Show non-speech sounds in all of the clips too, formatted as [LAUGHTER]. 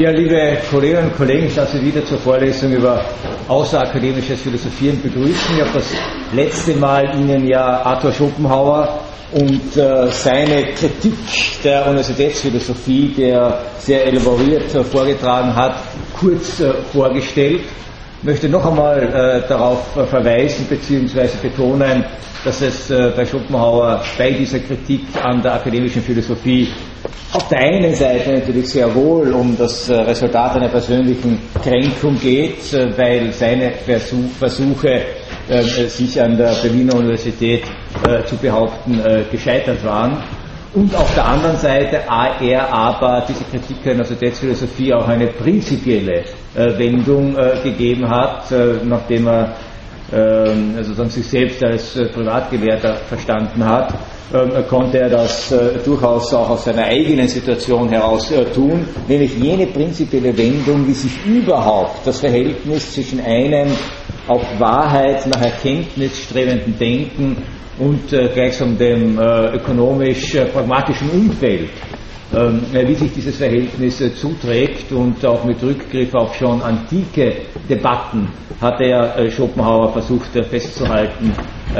Ja, liebe Kolleginnen und Kollegen, ich darf Sie wieder zur Vorlesung über außerakademisches Philosophieren begrüßen. Ich habe das letzte Mal Ihnen ja Arthur Schopenhauer und äh, seine Kritik der Universitätsphilosophie, der sehr elaboriert äh, vorgetragen hat, kurz äh, vorgestellt. Möchte noch einmal äh, darauf äh, verweisen bzw. betonen, dass es äh, bei Schopenhauer bei dieser Kritik an der akademischen Philosophie auf der einen Seite natürlich sehr wohl um das äh, Resultat einer persönlichen Kränkung geht, äh, weil seine Versuch, Versuche, äh, sich an der Berliner Universität zu behaupten, gescheitert waren. Und auf der anderen Seite er aber diese Kritik an der Universitätsphilosophie auch eine prinzipielle Wendung gegeben hat, nachdem er ähm, also sich selbst als Privatgelehrter verstanden hat ähm, konnte er das äh, durchaus auch aus seiner eigenen Situation heraus äh, tun, nämlich jene prinzipielle Wendung, wie sich überhaupt das Verhältnis zwischen einem auf Wahrheit nach Erkenntnis strebenden Denken und äh, gleichsam dem ökonomisch-pragmatischen Umfeld ähm, wie sich dieses Verhältnis äh, zuträgt und auch mit Rückgriff auf schon antike Debatten hat er äh, Schopenhauer versucht äh, festzuhalten,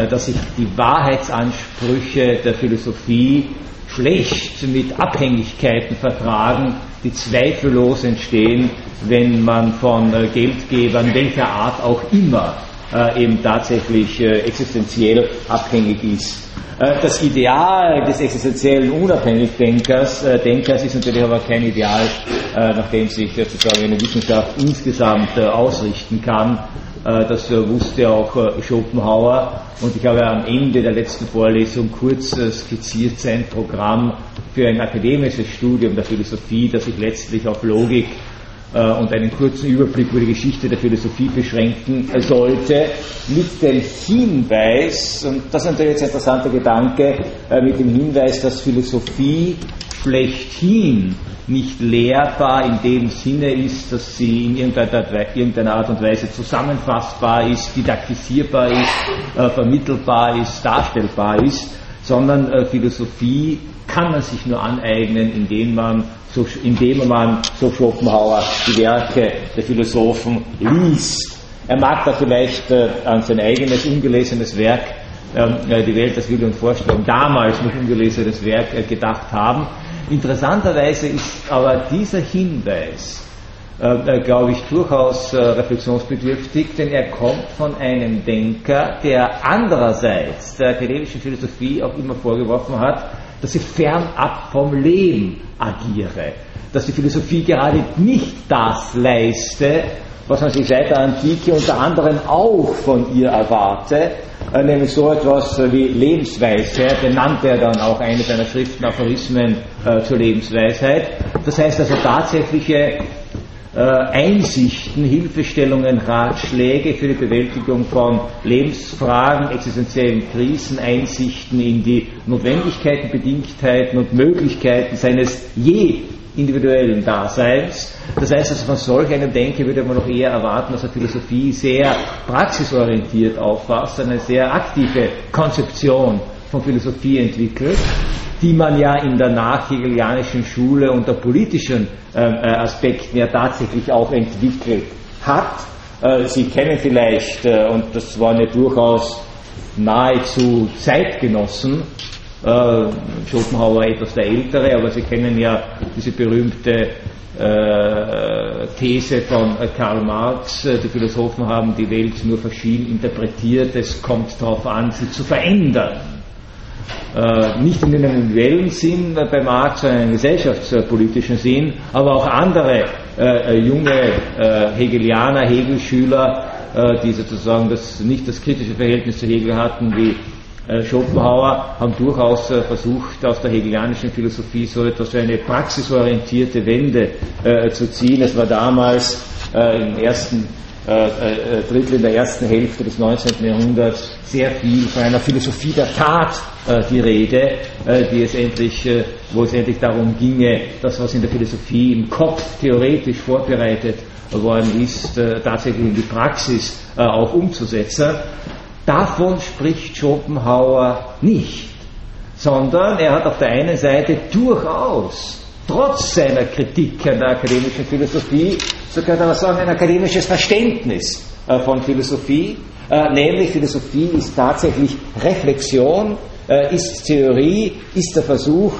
dass sich die Wahrheitsansprüche der Philosophie schlecht mit Abhängigkeiten vertragen, die zweifellos entstehen, wenn man von Geldgebern welcher Art auch immer eben tatsächlich existenziell abhängig ist. Äh, das Ideal des existenziellen Unabhängigdenkers äh, Denkers ist natürlich aber kein Ideal, äh, nach dem sich sozusagen eine Wissenschaft insgesamt ausrichten kann. Das wusste auch Schopenhauer und ich habe am Ende der letzten Vorlesung kurz skizziert sein Programm für ein akademisches Studium der Philosophie, das sich letztlich auf Logik und einen kurzen Überblick über die Geschichte der Philosophie beschränken sollte, mit dem Hinweis, und das ist natürlich jetzt ein interessanter Gedanke, äh, mit dem Hinweis, dass Philosophie schlechthin nicht lehrbar in dem Sinne ist, dass sie in irgendeiner Art und Weise zusammenfassbar ist, didaktisierbar ist, äh, vermittelbar ist, darstellbar ist, sondern Philosophie kann man sich nur aneignen, indem man so, indem man, so Schopenhauer, die Werke der Philosophen liest. Er mag da vielleicht äh, an sein eigenes ungelesenes Werk, ähm, äh, die Welt, das Wille und Vorstellung, damals noch ungelesenes Werk äh, gedacht haben. Interessanterweise ist aber dieser Hinweis, äh, äh, glaube ich, durchaus äh, reflexionsbedürftig, denn er kommt von einem Denker, der andererseits der akademischen Philosophie auch immer vorgeworfen hat, dass sie fernab vom Leben agiere, dass die Philosophie gerade nicht das leiste, was man sich seit der Antike unter anderem auch von ihr erwarte, äh, nämlich so etwas wie Lebensweisheit, den nannte er dann auch eine seiner Schriften Aphorismen äh, zur Lebensweisheit. Das heißt also tatsächliche Einsichten, Hilfestellungen, Ratschläge für die Bewältigung von Lebensfragen, existenziellen Krisen, Einsichten in die Notwendigkeiten, Bedingtheiten und Möglichkeiten seines je individuellen Daseins. Das heißt, also von solch einem Denken würde man noch eher erwarten, dass er Philosophie sehr praxisorientiert auffasst, eine sehr aktive Konzeption von Philosophie entwickelt die man ja in der nachhegelianischen Schule unter politischen ähm, äh, Aspekten ja tatsächlich auch entwickelt hat. Äh, Sie kennen vielleicht, äh, und das waren ja durchaus nahezu Zeitgenossen, äh, Schopenhauer etwas der Ältere, aber Sie kennen ja diese berühmte äh, These von Karl Marx, die Philosophen haben die Welt nur verschieden interpretiert, es kommt darauf an, sie zu verändern äh, nicht in einem individuellen Sinn bei Marx, sondern in einem gesellschaftspolitischen Sinn, aber auch andere äh, äh junge äh, Hegelianer, Hegelschüler, äh, die sozusagen das, nicht das kritische Verhältnis zu Hegel hatten wie äh, Schopenhauer, haben durchaus versucht, aus der hegelianischen Philosophie so etwas wie eine praxisorientierte Wende zu ziehen. Es war damals im ersten äh, äh, Drittel in der ersten Hälfte des 19. Jahrhunderts sehr viel von einer Philosophie der Tat äh, die Rede, die es endlich, wo es endlich darum ginge, das, was in der Philosophie im Kopf theoretisch vorbereitet worden ist, tatsächlich in die Praxis auch umzusetzen. Davon spricht Schopenhauer nicht, sondern er hat auf der einen Seite durchaus trotz seiner Kritik an der akademischen Philosophie, so könnte man sagen, ein akademisches Verständnis äh, von Philosophie, äh, nämlich Philosophie ist tatsächlich Reflexion, äh, ist Theorie, ist der Versuch,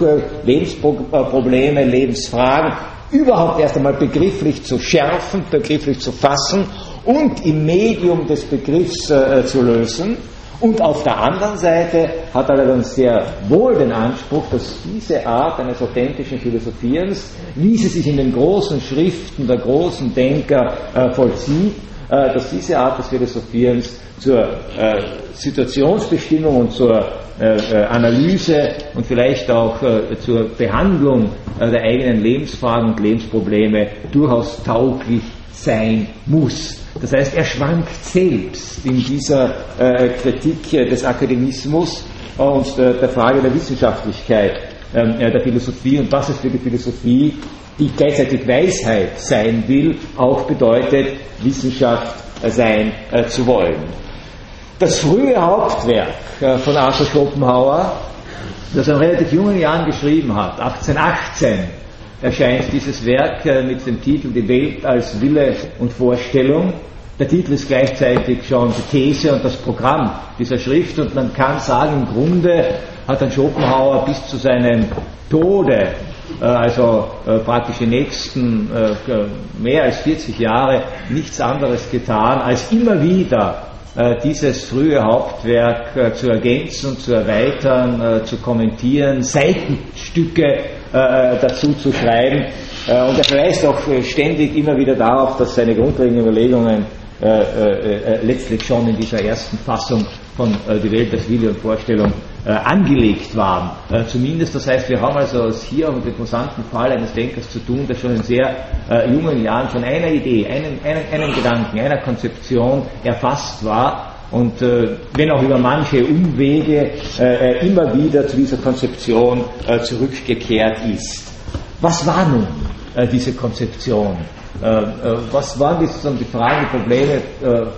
Lebensprobleme, Lebensfragen überhaupt erst einmal begrifflich zu schärfen, begrifflich zu fassen und im Medium des Begriffs zu lösen. Und auf der anderen Seite hat allerdings sehr wohl den Anspruch, dass diese Art eines authentischen Philosophierens, wie sie sich in den großen Schriften der großen Denker äh, vollzieht, äh, dass diese Art des Philosophierens zur äh, Situationsbestimmung und zur äh, äh, Analyse und vielleicht auch äh, zur Behandlung der eigenen Lebensfragen und Lebensprobleme durchaus tauglich sein muss. Das heißt, er schwankt selbst in dieser äh, Kritik des Akademismus und der, der Frage der Wissenschaftlichkeit ähm, der Philosophie und was es für die Philosophie, die gleichzeitig Weisheit sein will, auch bedeutet, Wissenschaft äh, sein äh, zu wollen. Das frühe Hauptwerk äh, von Arthur Schopenhauer, das er in relativ jungen Jahren geschrieben hat, 1818, erscheint dieses Werk äh, mit dem Titel Die Welt als Wille und Vorstellung. Der Titel ist gleichzeitig schon die These und das Programm dieser Schrift und man kann sagen, im Grunde hat ein Schopenhauer bis zu seinem Tode, äh, also äh, praktisch die nächsten mehr als 40 Jahre, nichts anderes getan, als immer wieder dieses frühe Hauptwerk zu ergänzen, zu erweitern, zu kommentieren, Seitenstücke dazu zu schreiben. Äh, und er verweist auch äh, ständig immer wieder darauf, dass seine grundlegenden Überlegungen äh, äh, letztlich schon in dieser ersten Fassung von Die Welt als Wille und Vorstellung angelegt waren. zumindest, das heißt, wir haben also hier mit dem interessanten Fall eines Denkers zu tun, der schon in sehr jungen Jahren von einer Idee, einem, einem, einem Gedanken, einer Konzeption erfasst war und äh, wenn auch über manche Umwege äh, immer wieder zu dieser Konzeption äh, zurückgekehrt ist. Was war nun äh, diese Konzeption? Äh, äh, was waren die, die Fragen, die Probleme,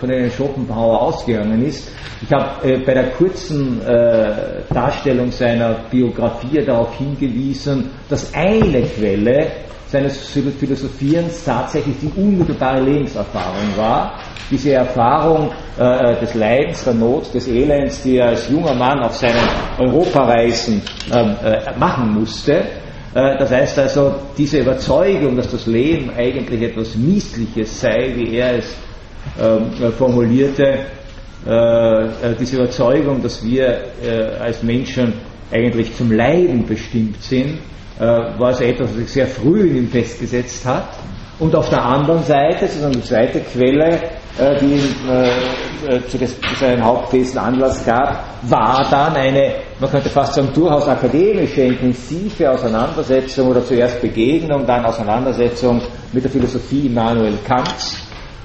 von denen Schopenhauer ausgegangen ist? Ich habe bei der kurzen Darstellung seiner Biografie darauf hingewiesen, dass eine Quelle seines Philosophierens tatsächlich die unmittelbare Lebenserfahrung war. Diese Erfahrung äh, des Leidens, der Not, des Elends, die er als junger Mann auf seinen Europareisen ähm, äh, machen musste. Äh, das heißt also, diese Überzeugung, dass das Leben eigentlich etwas Missliches sei, wie er es ähm, formulierte, äh, äh, diese Überzeugung, dass wir äh, als Menschen eigentlich zum Leiden bestimmt sind, äh, war also etwas, was sich sehr früh in ihm festgesetzt hat. Und auf der anderen Seite, sozusagen die zweite Quelle, äh, die äh, des, zu seinen Hauptthesen Anlass gab, war dann eine, man könnte fast sagen, durchaus akademische, intensive Auseinandersetzung oder zuerst Begegnung, dann Auseinandersetzung mit der Philosophie Immanuel Kants.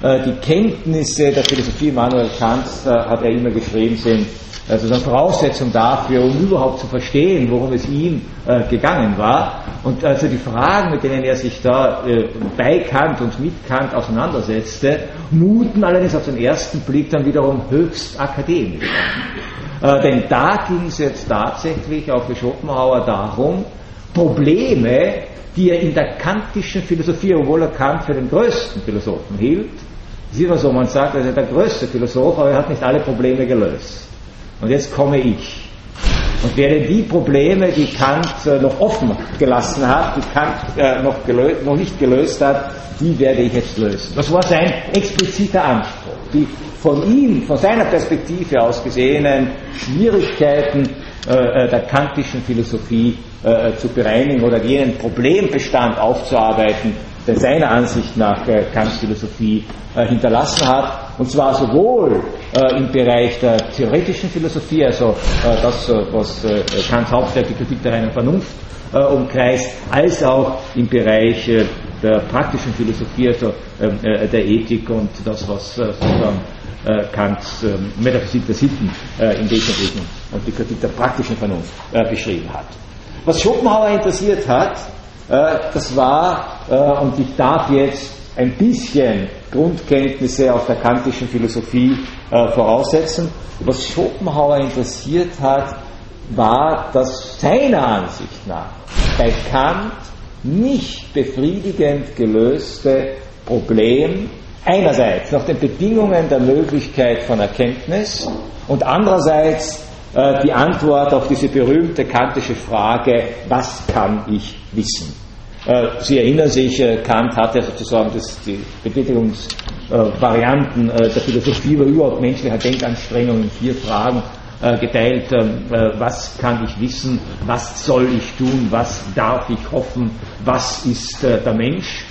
Die Kenntnisse der Philosophie Immanuel Kants, hat er immer geschrieben, sind also eine Voraussetzung dafür, um überhaupt zu verstehen, worum es ihm äh, gegangen war. Und also die Fragen, mit denen er sich da äh, bei Kant und mit Kant auseinandersetzte, muten allerdings auf den ersten Blick dann wiederum höchst akademisch. Äh, denn da ging es jetzt tatsächlich auch für Schopenhauer darum, Probleme, die er in der kantischen Philosophie, obwohl er Kant für den größten Philosophen hielt, ist immer so, man sagt, er ist der größte Philosoph, aber er hat nicht alle Probleme gelöst. Und jetzt komme ich und werde die Probleme, die Kant äh, noch offen gelassen hat, die Kant äh, noch, gelöst, noch nicht gelöst hat, die werde ich jetzt lösen. Das war sein expliziter Anspruch. Die von ihm, von seiner Perspektive aus gesehenen Schwierigkeiten äh, der kantischen Philosophie zu bereinigen oder jenen Problembestand aufzuarbeiten, seiner Ansicht nach Kants Philosophie hinterlassen hat und zwar sowohl äh, im Bereich der theoretischen Philosophie, also äh, das, äh, was äh, Kants Hauptwerk die Kritik der reinen Vernunft äh, umkreist, als auch im Bereich äh, der praktischen Philosophie, also ähm, der Ethik und das, was sozusagen Kants ähm, Metaphysik der Sitten im Wesentlichen und die Kritik der praktischen Vernunft beschrieben hat. Was Schopenhauer interessiert hat, das war, und ich darf jetzt ein bisschen Grundkenntnisse aus der kantischen Philosophie äh, voraussetzen. Was Schopenhauer interessiert hat, war, dass seiner Ansicht nach bei Kant nicht befriedigend gelöste Problem einerseits nach den Bedingungen der Möglichkeit von Erkenntnis und andererseits äh, die Antwort auf diese berühmte kantische Frage, was kann ich wissen? Äh, Sie erinnern sich, äh, Kant hatte sozusagen das, die Betätigungsvarianten der Philosophie über überhaupt menschlicher Denkanstrengungen in vier Fragen geteilt. Ähm, was kann ich wissen? Was soll ich tun? Was darf ich hoffen? Was ist der Mensch?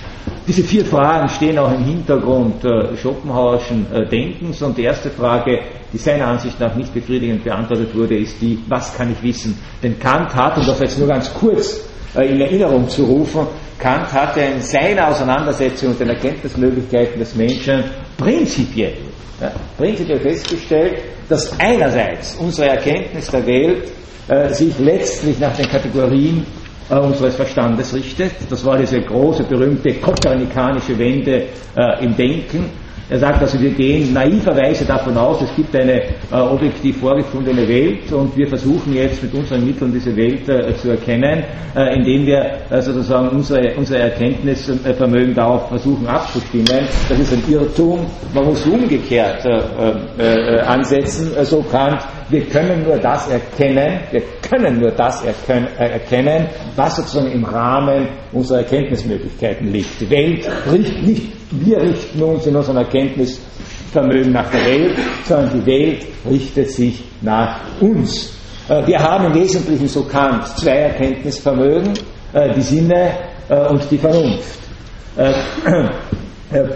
Diese vier Fragen stehen auch im Hintergrund Schopenhauerschen Denkens und die erste Frage, die seiner Ansicht nach nicht befriedigend beantwortet wurde, ist die, was kann ich wissen? Denn Kant hat, und das jetzt nur ganz kurz äh, in Erinnerung zu rufen, Kant hatte in seiner Auseinandersetzung mit den Erkenntnismöglichkeiten des Menschen prinzipiell, ja, prinzipiell festgestellt, dass einerseits unsere Erkenntnis der Welt äh, sich letztlich nach den Kategorien äh, unseres Verstandes richtet. Das war diese große, berühmte kopernikanische Wende äh, im Denken. Er sagt also, wir gehen naiverweise davon aus, es gibt eine äh, objektiv vorgefundene Welt und wir versuchen jetzt mit unseren Mitteln diese Welt äh, zu erkennen, äh, indem wir äh, sozusagen unsere, unsere Erkenntnisvermögen darauf versuchen abzustimmen. Das ist ein Irrtum. Man muss umgekehrt äh, ansetzen, so Kant. Wir können nur das erkennen, wir können nur das erkennen, was sozusagen im Rahmen unserer Erkenntnismöglichkeiten liegt. Die Welt bricht nicht wir richten uns in unserem Erkenntnisvermögen nach der Welt, sondern die Welt richtet sich nach uns. Äh, wir haben im Wesentlichen so Kant zwei Erkenntnisvermögen, äh, die Sinne äh, und die Vernunft.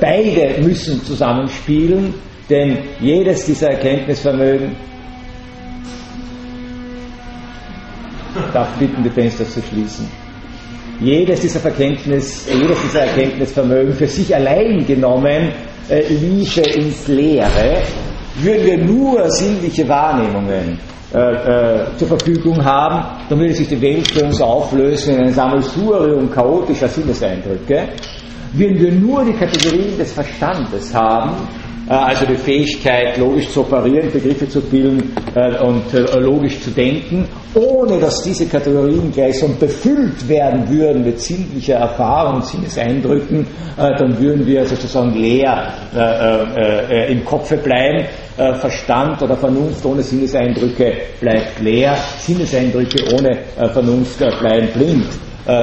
Beide müssen zusammenspielen, denn jedes dieser Erkenntnisvermögen darf bitten, die Fenster zu schließen jedes dieser Verkenntnis, jedes dieser Erkenntnisvermögen für sich allein genommen äh, liefe ins Leere, würden wir nur sinnliche Wahrnehmungen äh, äh, zur Verfügung haben, dann würde sich die Welt für uns auflösen in ein Sammelsurium chaotischer Sinneseindrücke. Würden wir nur die Kategorien des Verstandes haben, also die Fähigkeit, logisch zu operieren, Begriffe zu bilden äh, und äh, logisch zu denken, ohne dass diese Kategorien gleichsam befüllt werden würden mit sinnlicher Erfahrung, Sinneseindrücken, dann würden wir sozusagen leer im Kopfe bleiben. Verstand oder Vernunft ohne Sinneseindrücke bleibt leer, Sinneseindrücke ohne Vernunft bleiben blind.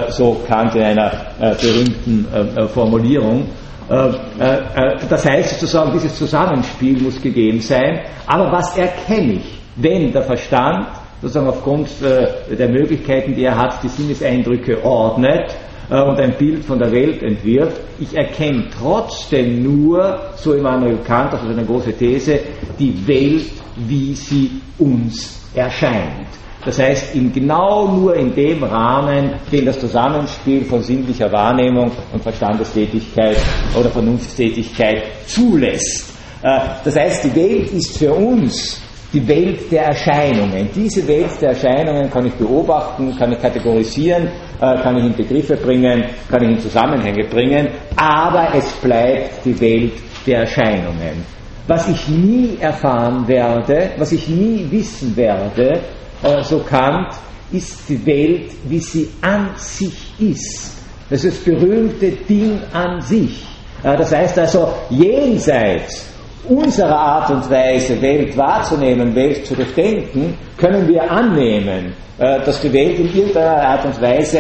So Kant in einer berühmten Formulierung. Äh, äh, äh, das heißt sozusagen, dieses Zusammenspiel muss gegeben sein. Aber was erkenne ich, wenn der Verstand sozusagen aufgrund der Möglichkeiten, die er hat, die Sinneseindrücke ordnet und ein Bild von der Welt entwirft? Ich erkenne trotzdem nur, so Immanuel Kant, das ist eine große These, die Welt, wie sie uns erscheint. Das heißt, in genau nur in dem Rahmen, den das Zusammenspiel von sinnlicher Wahrnehmung und Verstandestätigkeit oder Vernunftstätigkeit zulässt. Äh, das heißt, die Welt ist für uns die Welt der Erscheinungen. Diese Welt der Erscheinungen kann ich beobachten, kann ich kategorisieren, äh, kann ich in Begriffe bringen, kann ich in Zusammenhänge bringen, aber es bleibt die Welt der Erscheinungen. Was ich nie erfahren werde, was ich nie wissen werde, äh, so Kant, ist die Welt, wie sie an sich ist. Das ist das berühmte Ding an sich. Äh, das heißt also, jenseits unserer Art und Weise, Welt wahrzunehmen, Welt zu durchdenken, können wir annehmen, äh, dass die Welt in irgendeiner Art und Weise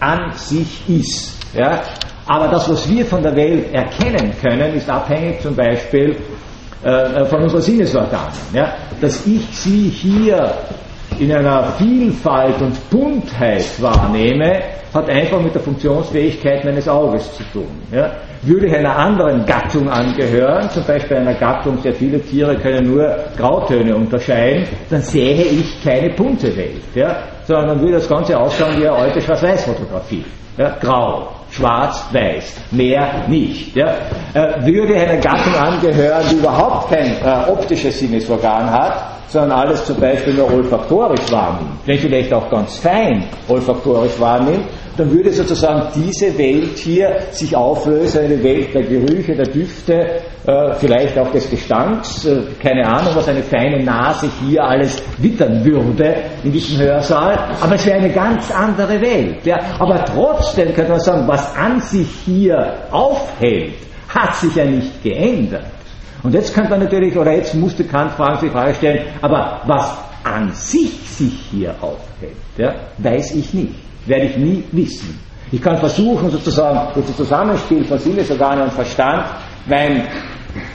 an sich ist. Ja? Aber das, was wir von der Welt erkennen können, ist abhängig zum Beispiel von unserer Sinnesorganen. Ja? Dass ich sie hier in einer Vielfalt und Buntheit wahrnehme, hat einfach mit der Funktionsfähigkeit meines Auges zu tun. Ja? Würde ich einer anderen Gattung angehören, zum Beispiel einer Gattung, sehr viele Tiere können nur Grautöne unterscheiden, dann sähe ich keine bunte Welt, ja? sondern dann würde das Ganze ausschauen wie eine alte Schwarz-Weiß-Fotografie. Ja? Grau, schwarz, weiß, mehr nicht. Ja? Äh, würde einer Gattung angehören, die überhaupt kein äh, optisches Sinnesorgan hat, sondern alles zum Beispiel nur olfaktorisch wahrnimmt, wenn vielleicht auch ganz fein olfaktorisch wahrnimmt, dann würde sozusagen diese Welt hier sich auflösen, eine Welt der Gerüche, der Düfte, äh, vielleicht auch des Gestanks, äh, keine Ahnung, was eine feine Nase hier alles wittern würde in diesem Hörsaal, aber es wäre eine ganz andere Welt. Ja. Aber trotzdem könnte man sagen, was an sich hier aufhält, hat sich ja nicht geändert. Und jetzt könnte man natürlich, oder jetzt musste Kant fragen, die Frage stellen, aber was an sich sich hier aufhält, ja, weiß ich nicht, werde ich nie wissen. Ich kann versuchen, sozusagen durch das Zusammenspiel von Sinnesorganen und Verstand mein,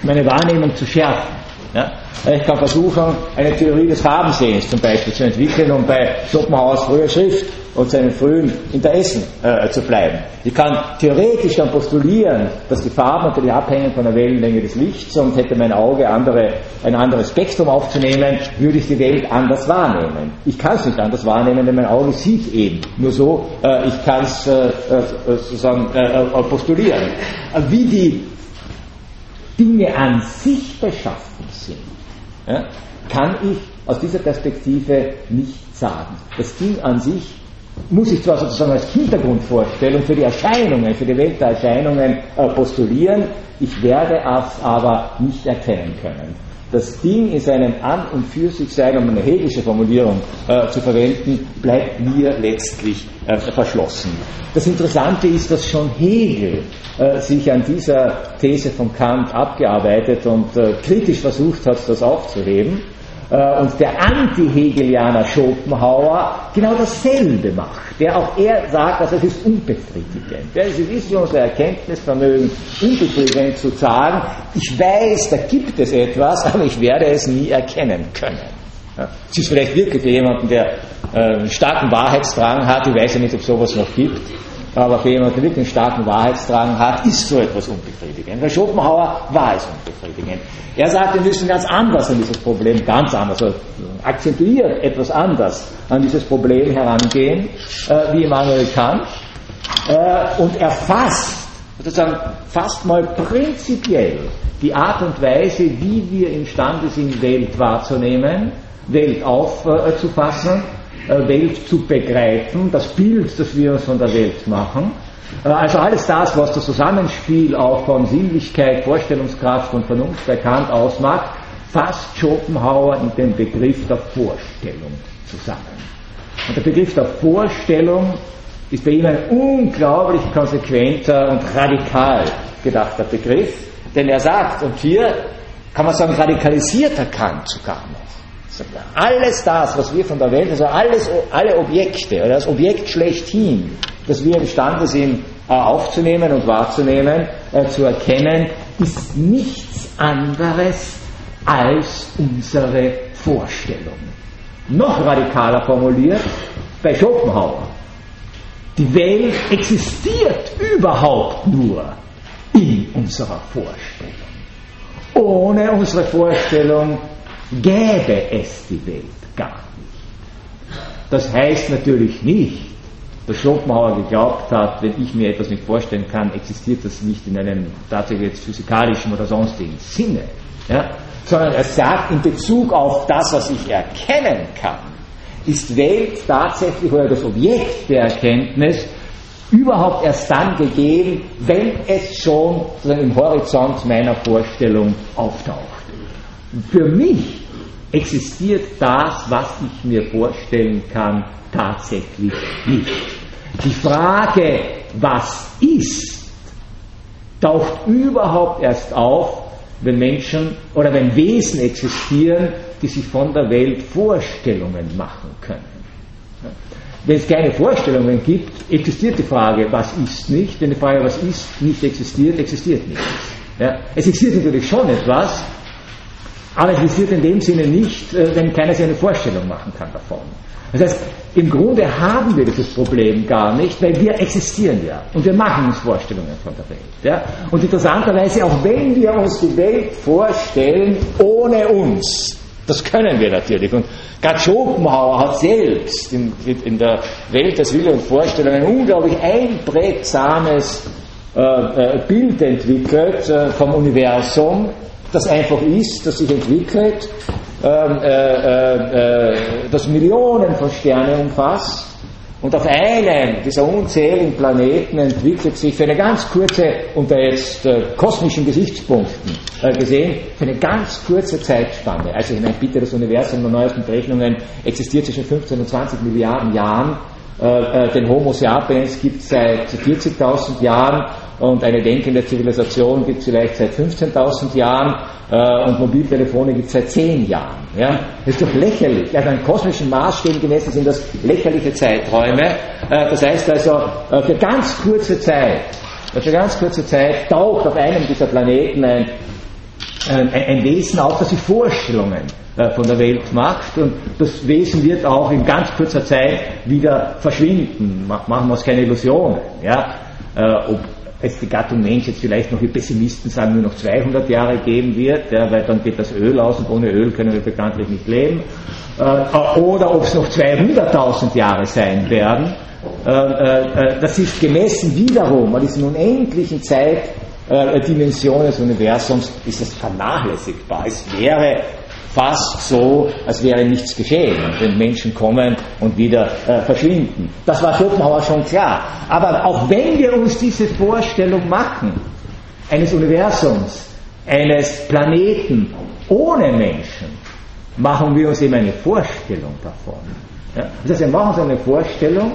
meine Wahrnehmung zu schärfen. Ja? Ich kann versuchen, eine Theorie des Farbensehens zum Beispiel zu entwickeln, um bei Schopenhauers früher Schrift und seinen frühen Interessen äh, zu bleiben. Ich kann theoretisch dann postulieren, dass die Farben natürlich abhängen von der Wellenlänge des Lichts und hätte mein Auge andere, ein anderes Spektrum aufzunehmen, würde ich die Welt anders wahrnehmen. Ich kann es nicht anders wahrnehmen, denn mein Auge sieht eben. Nur so, äh, ich kann es äh, äh, sozusagen äh, äh, postulieren. Wie die Dinge an sich beschaffen ja, kann ich aus dieser Perspektive nicht sagen. Das Ding an sich muss ich zwar sozusagen als Hintergrundvorstellung für die Erscheinungen, für die Welt der Erscheinungen äh, postulieren, ich werde es aber nicht erkennen können. Das Ding in seinem An- und für sich sein, um eine hegelische Formulierung äh, zu verwenden, bleibt mir letztlich äh, verschlossen. Das Interessante ist, dass schon Hegel äh, sich an dieser These von Kant abgearbeitet und äh, kritisch versucht hat, das aufzuheben. Äh, und der Anti-Hegelianer Schopenhauer genau dasselbe macht. Der auch er sagt, dass es ist unbefriedigend. Ja, es ist für unser Erkenntnisvermögen unbefriedigend zu sagen, ich weiß, da gibt es etwas, aber ich werde es nie erkennen können. Ja, es ist vielleicht wirklich für jemanden, der äh, starken Wahrheitsdrang hat, ich weiß ja nicht, ob es sowas noch gibt, aber für jemanden, der wirklich einen starken Wahrheitsdrang hat, ist so etwas unbefriedigend. Bei Schopenhauer war es unbefriedigend. Er sagt, wir müssen ganz anders an dieses Problem, ganz anders, also akzentuiert etwas anders an dieses Problem herangehen, äh, wie Immanuel Kant, äh, und erfasst, sozusagen fast mal prinzipiell die Art und Weise, wie wir imstande sind, Welt wahrzunehmen, Welt aufzufassen, äh, Welt zu begreifen, das Bild, das wir uns von der Welt machen. Äh, also alles das, was das Zusammenspiel auch von Sinnlichkeit, Vorstellungskraft und Vernunft erkannt ausmacht, fasst Schopenhauer in den Begriff der Vorstellung zusammen. Und der Begriff der Vorstellung ist bei ihm ein unglaublich konsequenter und radikal gedachter Begriff, denn er sagt, und hier kann man sagen, radikalisierter Kant sogar noch. Alles das, was wir von der Welt, also alles, alle Objekte, das Objekt schlechthin, das wir imstande sind äh, aufzunehmen und wahrzunehmen, äh, zu erkennen, ist nichts anderes als unsere Vorstellung. Noch radikaler formuliert, bei Schopenhauer. Die Welt existiert überhaupt nur in unserer Vorstellung. Ohne unsere Vorstellung gäbe es die Welt gar nicht. Das heißt natürlich nicht, dass Schopenhauer geglaubt hat, wenn ich mir etwas nicht vorstellen kann, existiert das nicht in einem tatsächlich jetzt physikalischen oder sonstigen Sinne. Ja? Sondern er sagt, in Bezug auf das, was ich erkennen kann, ist Welt tatsächlich oder das Objekt der Erkenntnis überhaupt erst dann gegeben, wenn es schon im Horizont meiner Vorstellung auftaucht. Für mich existiert das, was ich mir vorstellen kann, tatsächlich nicht. Die Frage, was ist, taucht überhaupt erst auf, wenn Menschen oder wenn Wesen existieren, die sich von der Welt Vorstellungen machen können. Wenn es keine Vorstellungen gibt, existiert die Frage, was ist nicht. Wenn die Frage, was ist, nicht existiert, existiert nichts. Ja? Es existiert natürlich schon etwas, existiert in dem Sinne nicht, äh, wenn keiner sich eine Vorstellung machen kann davon. Das heißt, im Grunde haben wir dieses Problem gar nicht, weil wir existieren ja und wir machen uns Vorstellungen von der Welt. Ja? Und interessanterweise, auch wenn wir uns die Welt vorstellen ohne uns, das können wir natürlich. Und Gerd Schopenhauer hat selbst in, in der Welt des Wille und Vorstellung ein unglaublich einprägsames äh, äh, Bild entwickelt äh, vom Universum, das einfach ist, das sich entwickelt, ähm, äh, äh, äh, das Millionen von Sternen umfasst, Und auf einem dieser unzähligen Planeten entwickelt sich für eine ganz kurze, unter jetzt äh, kosmischen Gesichtspunkten äh, gesehen, für eine ganz kurze Zeitspanne, also ich meine, bitte das Universum nach neuesten Berechnungen existiert zwischen 15 und 20 Milliarden Jahren, äh, äh, den Homo sapiens gibt es seit 40.000 Jahren und eine denkende Zivilisation gibt es vielleicht seit 15.000 Jahren äh, und Mobiltelefone gibt es seit 10 Jahren. Ja? Das ist doch lächerlich. Also an kosmischen Maßstäben gemessen sind das lächerliche Zeiträume. Äh, das heißt also, äh, für ganz kurze Zeit, für ganz kurze Zeit taucht auf einem dieser Planeten ein, ein, ein Wesen auf, das sich Vorstellungen äh, von der Welt macht und das Wesen wird auch in ganz kurzer Zeit wieder verschwinden. Machen wir uns keine Illusionen. Ja? Äh, ob es die Gattung Mensch jetzt vielleicht noch, wie Pessimisten sagen, nur noch 200 Jahre geben wird, ja, weil dann geht das Öl aus und ohne Öl können wir bekanntlich nicht leben. Äh, oder ob es noch 200.000 Jahre sein werden. Äh, äh, das ist gemessen wiederum an diesen unendlichen Zeitdimensionen des Universums, ist das vernachlässigbar. Es wäre fast so, als wäre nichts geschehen, wenn Menschen kommen und wieder äh, verschwinden. Das war Schopenhauer schon klar. Aber auch wenn wir uns diese Vorstellung machen, eines Universums, eines Planeten ohne Menschen, machen wir uns eben eine Vorstellung davon. Ja? Das heißt, wir machen uns eine Vorstellung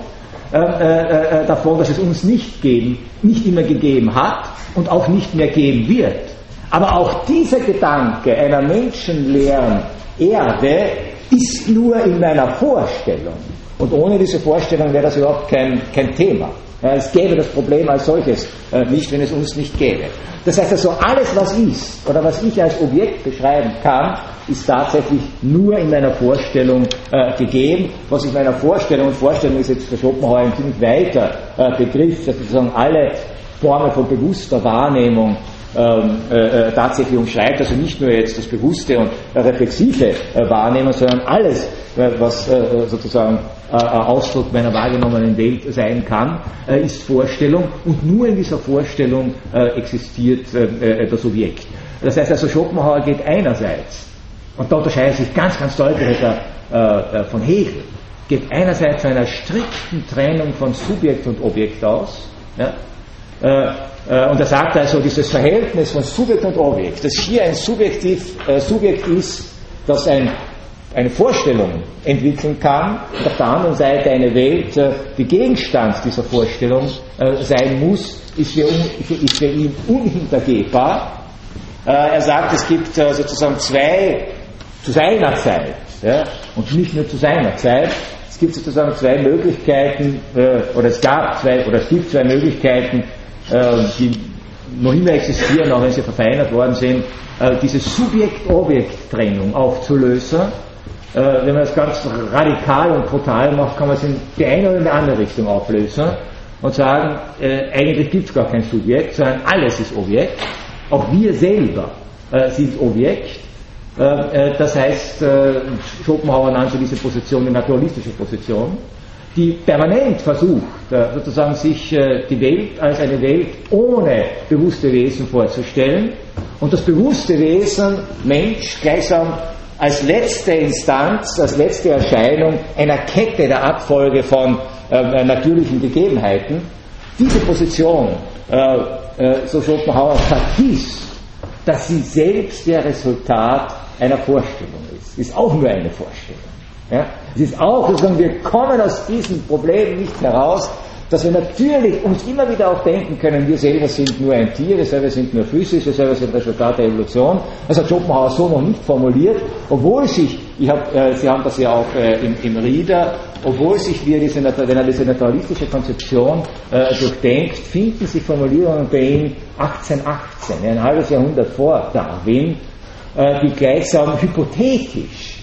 äh, äh, äh, davon, dass es uns nicht geben, nicht immer gegeben hat und auch nicht mehr geben wird. Aber auch dieser Gedanke einer menschenleeren Erde ist nur in meiner Vorstellung. Und ohne diese Vorstellung wäre das überhaupt kein, kein Thema. Es gäbe das Problem als solches äh, nicht, wenn es uns nicht gäbe. Das heißt also, alles, was ist oder was ich als Objekt beschreiben kann, ist tatsächlich nur in meiner Vorstellung äh, gegeben. Was ich meiner Vorstellung, und Vorstellung ist jetzt für Schopenhauer ein ziemlich weiter äh, Begriff, dass sozusagen alle Formen von bewusster Wahrnehmung ähm, äh, äh, tatsächlich umschreibt, also nicht nur jetzt das bewusste und reflexive äh, Wahrnehmen, sondern alles, äh, was äh, sozusagen äh, Ausdruck meiner wahrgenommenen Welt sein kann, ist Vorstellung und nur in dieser Vorstellung existiert das Objekt. Das heißt also, Schopenhauer geht einerseits, und da unterscheidet sich ganz, ganz deutlich von Hegel, geht einerseits von einer strikten Trennung von Subjekt und Objekt aus, ja, und er sagt also, dieses Verhältnis von Subjekt und Objekt, dass hier ein Subjektiv, äh, Subjekt ist, das ein, eine Vorstellung entwickeln kann, und auf der anderen Seite eine Welt, äh, die Gegenstand dieser Vorstellung äh, sein muss, ist für, ist für ihn unhintergehbar. Äh, er sagt, es gibt äh, sozusagen zwei, zu seiner Zeit, ja, und nicht nur zu seiner Zeit, es gibt sozusagen zwei Möglichkeiten, oder es gab zwei, oder es gibt zwei Möglichkeiten, äh, die noch immer existieren, auch wenn sie verfeinert worden sind, äh, diese Subjekt-Objekt-Trennung aufzulösen. Äh, wenn man das ganz radikal und brutal macht, kann man es in die eine oder in die andere Richtung auflösen und sagen, eigentlich gibt es gar kein Subjekt, sondern alles ist Objekt. Auch wir selber sind Objekt. Das heißt, Schopenhauer nannte diese Position die naturalistische Position die permanent versucht, äh, sozusagen sich äh, die Welt als eine Welt ohne bewusste Wesen vorzustellen und das bewusste Wesen, Mensch, gleichsam als letzte Instanz, als letzte Erscheinung einer Kette der Abfolge von äh, natürlichen Gegebenheiten, diese Position, äh, äh, so Schopenhauer, vergisst, dass sie selbst der Resultat einer Vorstellung ist. Ist auch nur eine Vorstellung. Ja? Es ist auch sozusagen, wir kommen aus diesem Problem nicht heraus, dass wir natürlich uns immer wieder auch denken können, wir selber sind nur ein Tier, wir selber sind nur physisch, wir selber sind Resultat der Evolution. Das hat Schopenhauer so noch nicht formuliert, obwohl sich, ich hab, äh, Sie haben das ja auch äh, im, im Rieder, obwohl sich wir diese, wenn er diese naturalistische Konzeption äh, durchdenkt, finden sich Formulierungen bei ihm 1818, ein halbes Jahrhundert vor Darwin, äh, die gleichsam hypothetisch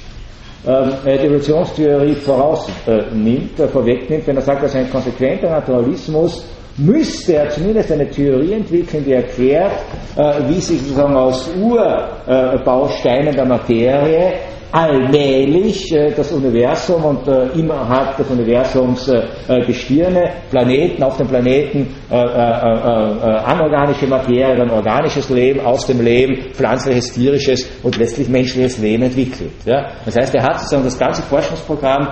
ähm, die Evolutionstheorie vorausnimmt, äh, vorwegnimmt, wenn er sagt, dass ein konsequenter Naturalismus müsste er zumindest eine Theorie entwickeln, die erklärt, äh, wie sich sozusagen aus Urbausteinen der Materie allmählich äh, das Universum und äh, innerhalb des Universums äh, äh, Gestirne, Planeten, auf dem Planeten anorganische Materie, dann organisches Leben, aus dem Leben pflanzliches, tierisches und letztlich menschliches Leben entwickelt. Das heißt, er hat sozusagen das ganze Forschungsprogramm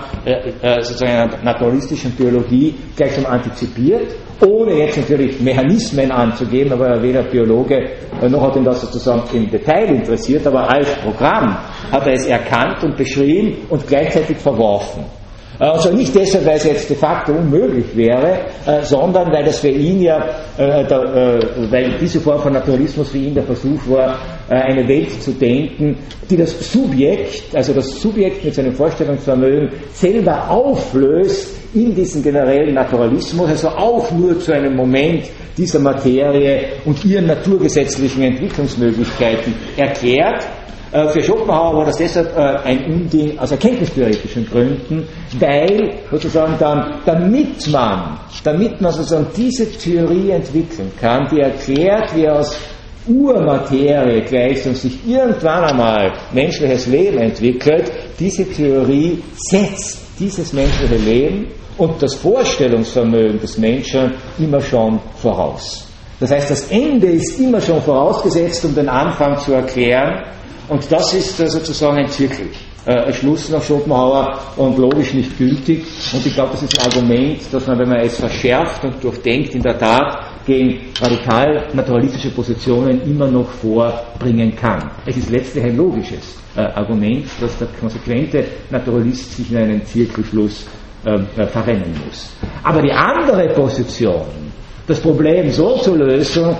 sozusagen einer naturalistischen Biologie gleichsam antizipiert ohne jetzt natürlich Mechanismen anzugeben, aber er weder Biologe noch hat ihn das sozusagen im Detail interessiert, aber als Programm hat er es erkannt und beschrieben und gleichzeitig verworfen. Also nicht deshalb, weil es jetzt de facto unmöglich wäre, äh, sondern weil das für ihn ja, äh, äh, weil diese Form von Naturalismus für ihn der Versuch war, äh, eine Welt zu denken, die das Subjekt, also das Subjekt mit seinem Vorstellungsvermögen selber auflöst in diesen generellen Naturalismus, also auch nur zu einem Moment dieser Materie und ihren naturgesetzlichen Entwicklungsmöglichkeiten erklärt. Äh, für Schopenhauer war das deshalb äh, ein Unding aus erkenntnistheoretischen Gründen, weil sozusagen dann, damit man, damit man sozusagen diese Theorie entwickeln kann, die erklärt, wie aus Urmaterie gleich und sich irgendwann einmal menschliches Leben entwickelt, diese Theorie setzt dieses menschliche Leben und das Vorstellungsvermögen des Menschen immer schon voraus. Das heißt, das Ende ist immer schon vorausgesetzt, um den Anfang zu erklären. Und das ist äh, sozusagen ein Zirkel. Äh, ein Schluss nach Schopenhauer und logisch nicht gültig. Und ich glaube, das ist ein Argument, dass man, wenn man es verschärft und durchdenkt, in der Tat gegen radikal naturalistische Positionen immer noch vorbringen kann. Es ist letztlich ein logisches äh, Argument, dass der konsequente Naturalist sich in einen Zirkelschluss ähm, äh, verrennen muss. Aber die andere Position, das Problem so zu lösen,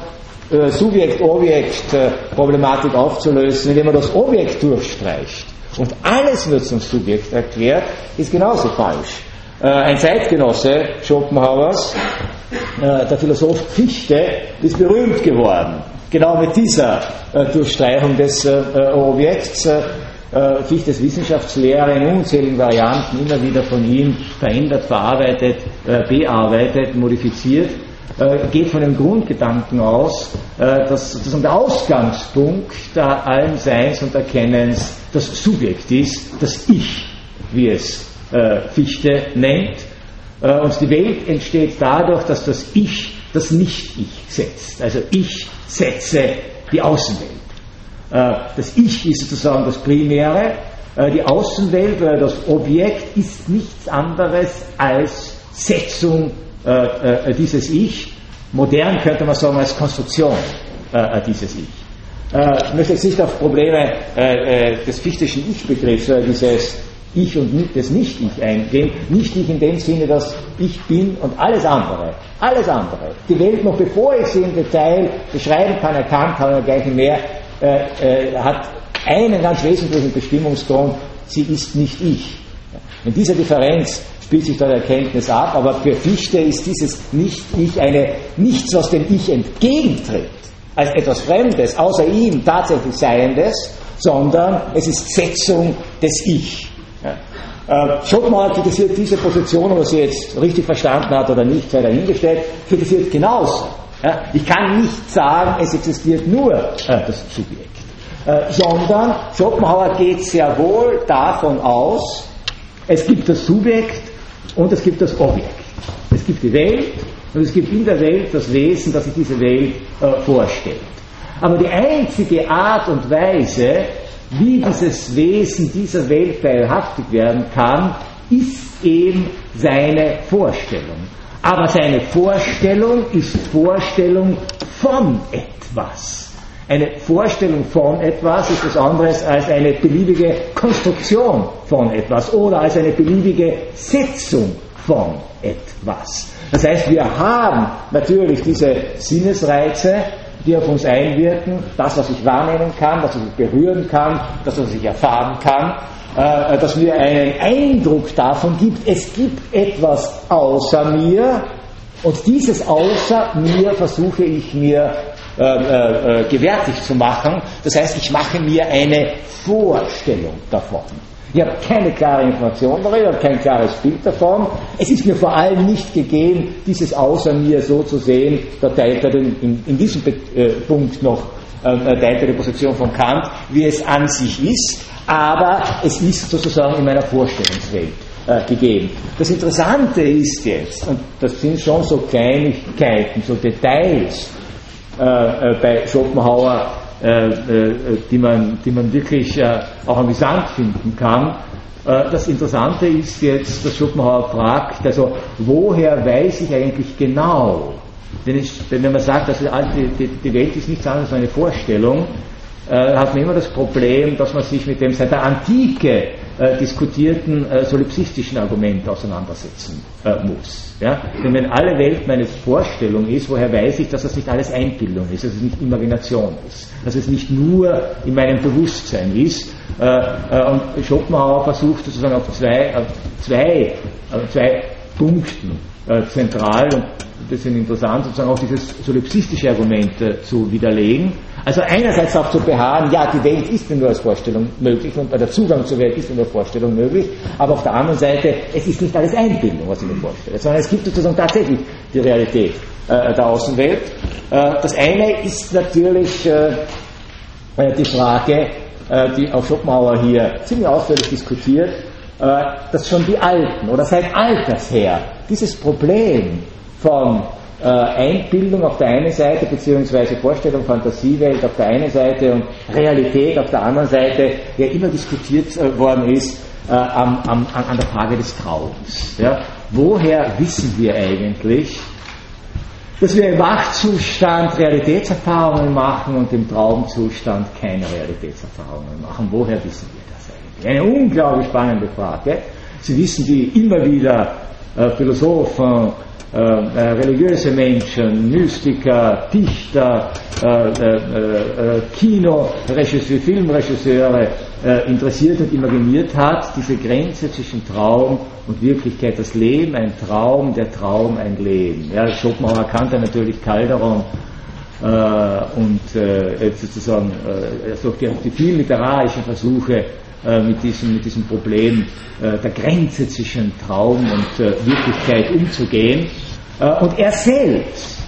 äh, Subjekt-Objekt-Problematik aufzulösen, indem man das Objekt durchstreicht und alles wird zum Subjekt erklärt, ist genauso falsch. Äh, ein Zeitgenosse Schopenhauers, äh, der Philosoph Fichte, ist berühmt geworden. Genau mit dieser Durchstreichung des Objekts. Fichtes Wissenschaftslehre in unzähligen Varianten immer wieder von ihm verändert, verarbeitet, bearbeitet, modifiziert äh, geht von dem Grundgedanken aus, äh, dass sozusagen der Ausgangspunkt der allen Seins und Erkennens das Subjekt ist, das Ich, wie es äh, Fichte nennt. Und die Welt entsteht dadurch, dass das Ich das Nicht-Ich setzt. Also ich setze die Außenwelt. das Ich ist sozusagen das Primäre. die Außenwelt oder das Objekt ist nichts anderes als Setzung äh, äh, dieses Ich. Modern könnte man sagen als Konstruktion äh, dieses Ich. ich möchte jetzt nicht auf Probleme des fichtischen Ich-Begriffs, dieses ich und das Nicht-Ich eingehen. Nicht-Ich in dem Sinne, dass ich bin und alles andere, alles andere, die Welt noch bevor ich sie im Detail beschreiben kann, erkannt habe, gleich mehr, äh, äh, hat einen ganz wesentlichen Bestimmungsgrund, sie ist nicht ich. In dieser Differenz spielt sich da die Erkenntnis ab, aber für Fichte ist dieses Nicht-Ich eine, nichts, was dem Ich entgegentritt, als etwas Fremdes, außer ihm tatsächlich Seiendes, sondern es ist Setzung des Ich. Äh, Schopenhauer kritisiert diese Position, ob er sie jetzt richtig verstanden hat oder nicht, sei dahingestellt, kritisiert genauso. Ich kann nicht sagen, es existiert nur äh, das Subjekt, äh, sondern Schopenhauer geht sehr wohl davon aus, es gibt das Subjekt und es gibt das Objekt. Es gibt die Welt und es gibt in der Welt das Wesen, das sich diese Welt vorstellt. Aber die einzige Art und Weise, wie dieses Wesen dieser Welt teilhaftig werden kann, ist eben seine Vorstellung. Aber seine Vorstellung ist Vorstellung von etwas. Eine Vorstellung von etwas ist etwas anderes als eine beliebige Konstruktion von etwas oder als eine beliebige Setzung von etwas. Das heißt, wir haben natürlich diese Sinnesreize, die auf uns einwirken, das, was ich wahrnehmen kann, das, was ich berühren kann, das, was ich erfahren kann, äh, dass mir einen Eindruck davon gibt, es gibt etwas außer mir und dieses außer mir versuche ich mir äh, äh, äh, gewärtig zu machen. Das heißt, ich mache mir eine Vorstellung davon. Ich habe keine klare Information darüber, ich habe kein klares Bild davon. Es ist mir vor allem nicht gegeben, dieses außer mir so zu sehen. Da teilt er in, in, in diesem äh, Punkt noch äh, teilte die Position von Kant, wie es an sich ist, aber es ist sozusagen in meiner Vorstellungswelt äh, gegeben. Das Interessante ist jetzt, und das sind schon so Kleinigkeiten, so Details äh, äh bei Schopenhauer, äh, äh, die, man, die man wirklich auch amüsant finden kann, das Interessante ist jetzt, dass Schopenhauer fragt, also woher weiß ich eigentlich genau, denn, ich, wenn man sagt, dass die, die Welt ist nichts anderes als eine Vorstellung, äh, hat man immer das Problem, dass man sich mit dem seit der Antike äh, diskutierten äh, solipsistischen Argument auseinandersetzen äh, muss. Ja? Denn wenn alle Welt meine Vorstellung ist, woher weiß ich, dass das nicht alles Einbildung ist, dass es nicht Imagination ist, dass es nicht nur in meinem Bewusstsein ist. Äh, äh, und Schopenhauer versucht sozusagen auf zwei, auf zwei, auf zwei Punkten zentral und das sind interessant, sozusagen auch dieses solipsistische Argument zu widerlegen. Also einerseits darauf zu beharren, ja, die Welt ist nur als Vorstellung möglich und der Zugang zur Welt ist nur als Vorstellung möglich, aber auf der anderen Seite, es ist nicht alles Einbildung, was ich mir vorstelle, sondern es gibt sozusagen tatsächlich die Realität äh, der Außenwelt. Äh, das eine ist natürlich äh, äh die Frage, äh, die auch Schopenhauer hier ziemlich ausführlich diskutiert, äh, dass schon die Alten oder seit Alters her dieses Problem von äh, Einbildung auf der einen Seite, beziehungsweise Vorstellung, Fantasiewelt auf der einen Seite und Realität auf der anderen Seite, ja immer diskutiert äh, worden ist äh, am, am, an der Frage des Traums. Ja? Woher wissen wir eigentlich, dass wir im Wachzustand Realitätserfahrungen machen und im Traumzustand keine Realitätserfahrungen machen? Woher wissen wir das eigentlich? Eine unglaublich spannende Frage. Sie wissen die immer wieder äh, Philosophen, äh, äh, religiöse Menschen, Mystiker, Dichter, äh, äh, äh Kinoregisseure, Filmregisseure interessiert und imaginiert hat, diese Grenze zwischen Traum und Wirklichkeit, das Leben ein Traum, der Traum ein Leben. Ja, Schopenhauer kannte natürlich Calderon und sozusagen also die, die vielen literarischen Versuche mit, diesem, mit diesem Problem der Grenze zwischen Traum und Wirklichkeit umzugehen. Äh, und er selbst,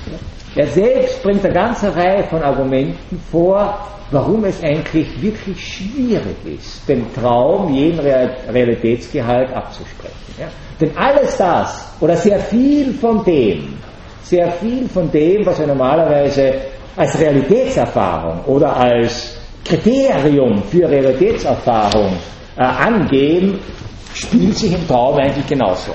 er selbst bringt eine ganze Reihe von Argumenten vor, warum es eigentlich wirklich schwierig ist, dem Traum jeden Realitätsgehalt abzusprechen. Ja? Denn alles das, oder sehr viel von dem, sehr viel von dem, was wir normalerweise als Realitätserfahrung oder als Kriterium für Realitätserfahrung äh, angeben, spielt sich im Traum eigentlich genauso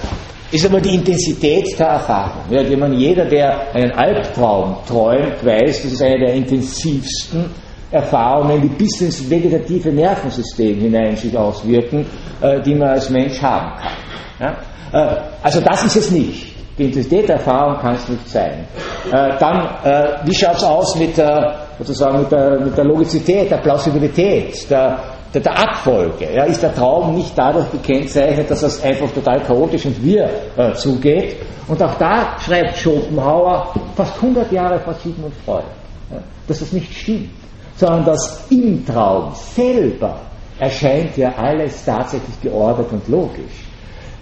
ist aber die Intensität der Erfahrung. Ja, die man, jeder, der einen Albtraum träumt, weiß, das ist eine der intensivsten Erfahrungen, die bis ins vegetative Nervensystem hinein sich auswirken, äh, die man als Mensch haben kann. Ja? Äh, also das ist es nicht. Die Intensität der Erfahrung kann es nicht sein. Äh, dann, äh, wie schaut es aus mit der, sozusagen mit der, mit der Logizität, der Plausibilität, der, der, der Abfolge. Ja, ist der Traum nicht dadurch gekennzeichnet, dass es einfach total chaotisch und wir äh, zugeht. Und auch da schreibt Schopenhauer fast 100 Jahre vor Sigmund Freud, ja, dass das nicht stimmt, sondern dass im Traum selber erscheint ja alles tatsächlich geordnet und logisch.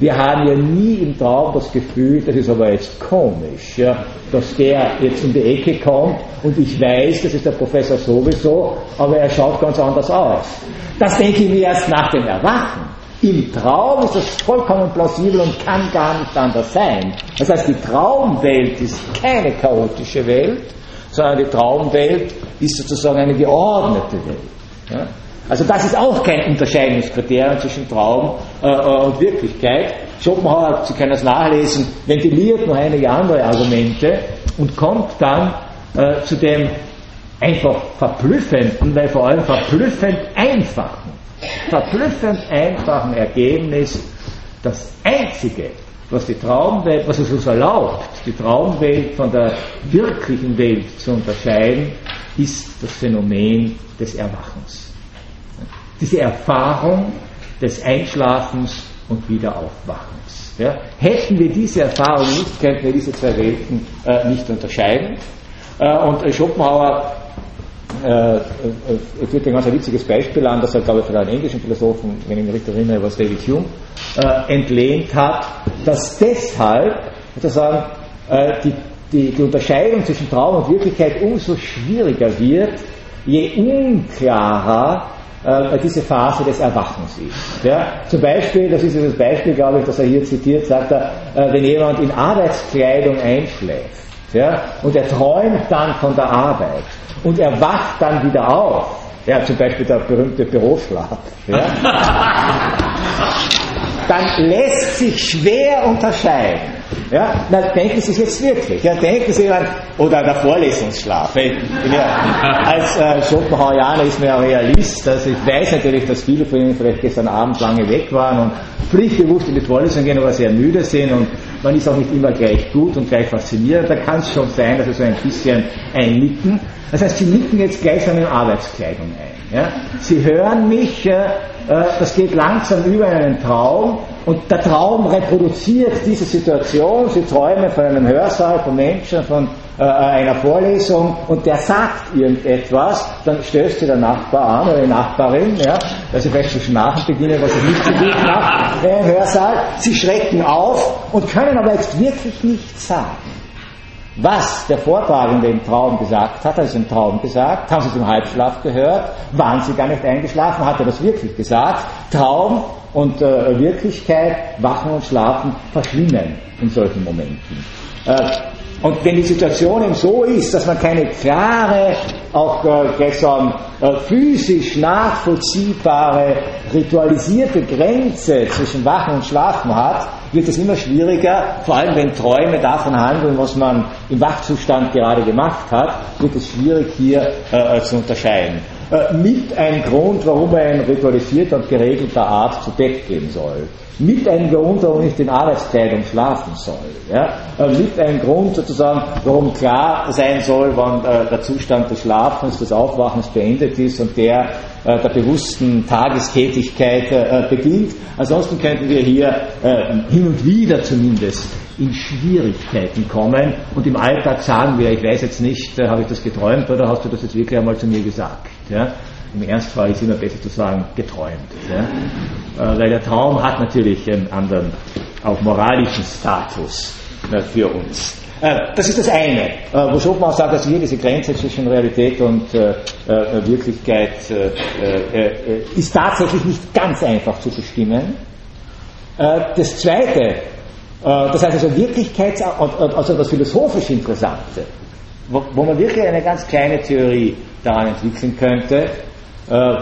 Wir haben ja nie im Traum das Gefühl, das ist aber jetzt komisch, ja, dass der jetzt um die Ecke kommt und ich weiß, das ist der Professor sowieso, aber er schaut ganz anders aus. Das denke ich mir erst nach dem Erwachen. Im Traum ist das vollkommen plausibel und kann gar nicht anders sein. Das heißt, die Traumwelt ist keine chaotische Welt, sondern die Traumwelt ist sozusagen eine geordnete Welt. Ja? Also das ist auch kein Unterscheidungskriterium zwischen Traum und Wirklichkeit. Schopenhauer, Sie können das nachlesen, ventiliert noch einige andere Argumente und kommt dann äh, zu dem einfach verblüffenden, weil vor allem verblüffend einfachen, verblüffend einfachen Ergebnis, das einzige, was die Traumwelt, was es uns erlaubt, die Traumwelt von der wirklichen Welt zu unterscheiden, ist das Phänomen des Erwachens diese Erfahrung des Einschlafens und Wiederaufwachens. Ja? Hätten wir diese Erfahrung nicht, könnten wir diese zwei Welten äh, nicht unterscheiden. Äh, und äh, Schopenhauer äh, äh, führt ein ganz witziges Beispiel an, das er, glaube ich, von einem englischen Philosophen, wenn ich mich richtig erinnere, was David Hume, äh, entlehnt hat, dass deshalb sozusagen die, die, die Unterscheidung zwischen Traum und Wirklichkeit umso schwieriger wird, je unklarer äh, diese Phase des Erwachens ist. Ja? Zum Beispiel, das ist das Beispiel, glaube ich, das er hier zitiert, sagt er, äh, wenn jemand in Arbeitskleidung einschläft ja, und er träumt dann von der Arbeit und er wacht dann wieder auf, ja, zum Beispiel der berühmte Büroschlaf, ja, [LAUGHS] dann lässt sich schwer unterscheiden. Ja, na, denken Sie es jetzt wirklich. Ja, denken Sie an, oder der Vorlesungsschlaf. Ja, [LAUGHS] als äh, Schopenhauerianer ist mir ja Realist. Also ich weiß natürlich, dass viele von Ihnen vielleicht gestern Abend lange weg waren und pflichtbewusst in die Vorlesung gehen, aber sehr müde sind und man ist auch nicht immer gleich gut und gleich faszinierend. Da kann es schon sein, dass Sie so ein bisschen einnicken. Das heißt, Sie nicken jetzt gleichsam in Arbeitskleidung ein. Ja? Sie hören mich, äh, äh, das geht langsam über einen Traum und der Traum reproduziert diese Situation. Sie träumen von einem Hörsaal, von Menschen, von äh, einer Vorlesung und der sagt irgendetwas, dann stößt sie der Nachbar an oder die Nachbarin, ja, dass sie vielleicht zu schnarchen beginnen, was sie nicht gut macht, im Hörsaal. Sie schrecken auf und können aber jetzt wirklich nichts sagen. Was der Vortragende im Traum gesagt hat, also im Traum gesagt, haben Sie zum Halbschlaf gehört, waren Sie gar nicht eingeschlafen, hat er das wirklich gesagt. Traum und äh, Wirklichkeit, Wachen und Schlafen verschwimmen in solchen Momenten. Äh, und wenn die Situation eben so ist, dass man keine klare, auch äh, sagen, äh, physisch nachvollziehbare, ritualisierte Grenze zwischen Wachen und Schlafen hat, wird es immer schwieriger, vor allem wenn Träume davon handeln, was man im Wachzustand gerade gemacht hat, wird es schwierig hier äh, zu unterscheiden. Äh, mit ein Grund, warum er in ritualisierter und geregelter Art zu Bett gehen soll mit einem Grund, warum ich in Arbeitskleidung schlafen soll. Ja? Äh, mit einem Grund sozusagen, warum klar sein soll, wann äh, der Zustand des Schlafens, des Aufwachens beendet ist und der der bewussten Tagestätigkeit beginnt. Ansonsten könnten wir hier hin und wieder zumindest in Schwierigkeiten kommen und im Alltag sagen wir, ich weiß jetzt nicht, äh, habe ich das geträumt oder hast du das jetzt wirklich einmal zu mir gesagt? Ja? Im Ernstfall ist immer besser zu sagen, geträumt. Ja? Äh, weil der Traum hat natürlich einen anderen, auch moralischen Status äh, für uns. Das ist das eine, wo Schopenhauer sagt, dass hier diese Grenze zwischen Realität und Wirklichkeit ist tatsächlich nicht ganz einfach zu bestimmen. Das zweite, das heißt also Wirklichkeits-, also das philosophisch Interessante, wo man wirklich eine ganz kleine Theorie daran entwickeln könnte, äh,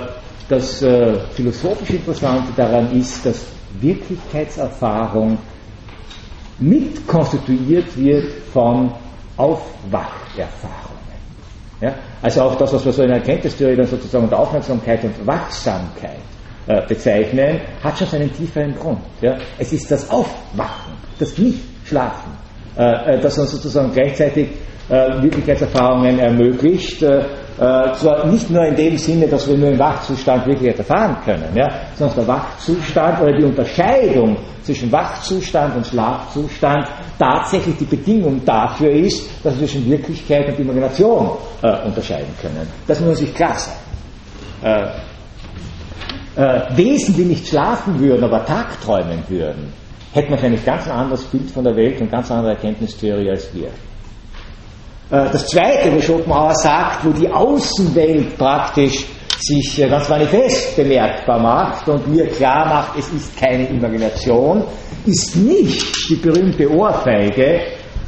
das äh, philosophisch Interessante daran ist, dass Wirklichkeitserfahrung mit konstituiert wird von Aufwacherfahrungen. Ja? Also auch das, was wir so in der Erkenntnistheorie dann sozusagen unter Aufmerksamkeit und Wachsamkeit äh, bezeichnen, hat schon seinen tieferen Grund. Ja? Es ist das Aufwachen, das Nicht-Schlafen, äh, äh, das uns sozusagen gleichzeitig äh, Wirklichkeitserfahrungen ermöglicht, äh, äh, zwar nicht nur in dem Sinne, dass wir nur im Wachzustand wirklich erfahren können, ja, sondern der Wachzustand oder die Unterscheidung zwischen Wachzustand und Schlafzustand tatsächlich die Bedingung dafür ist, dass wir zwischen Wirklichkeit und Imagination äh, unterscheiden können. Das muss sich klar sein. Äh, äh, Wesen, die nicht schlafen würden, aber tagträumen würden, hätten wahrscheinlich ganz anderes Bild von der Welt und ganz andere Erkenntnistheorie als wir. Äh, das Zweite, wo Schopenhauer sagt, wo die Außenwelt praktisch sich äh, ganz manifest bemerkbar macht und mir klar macht, es ist keine Imagination, ist nicht die berühmte Ohrfeige,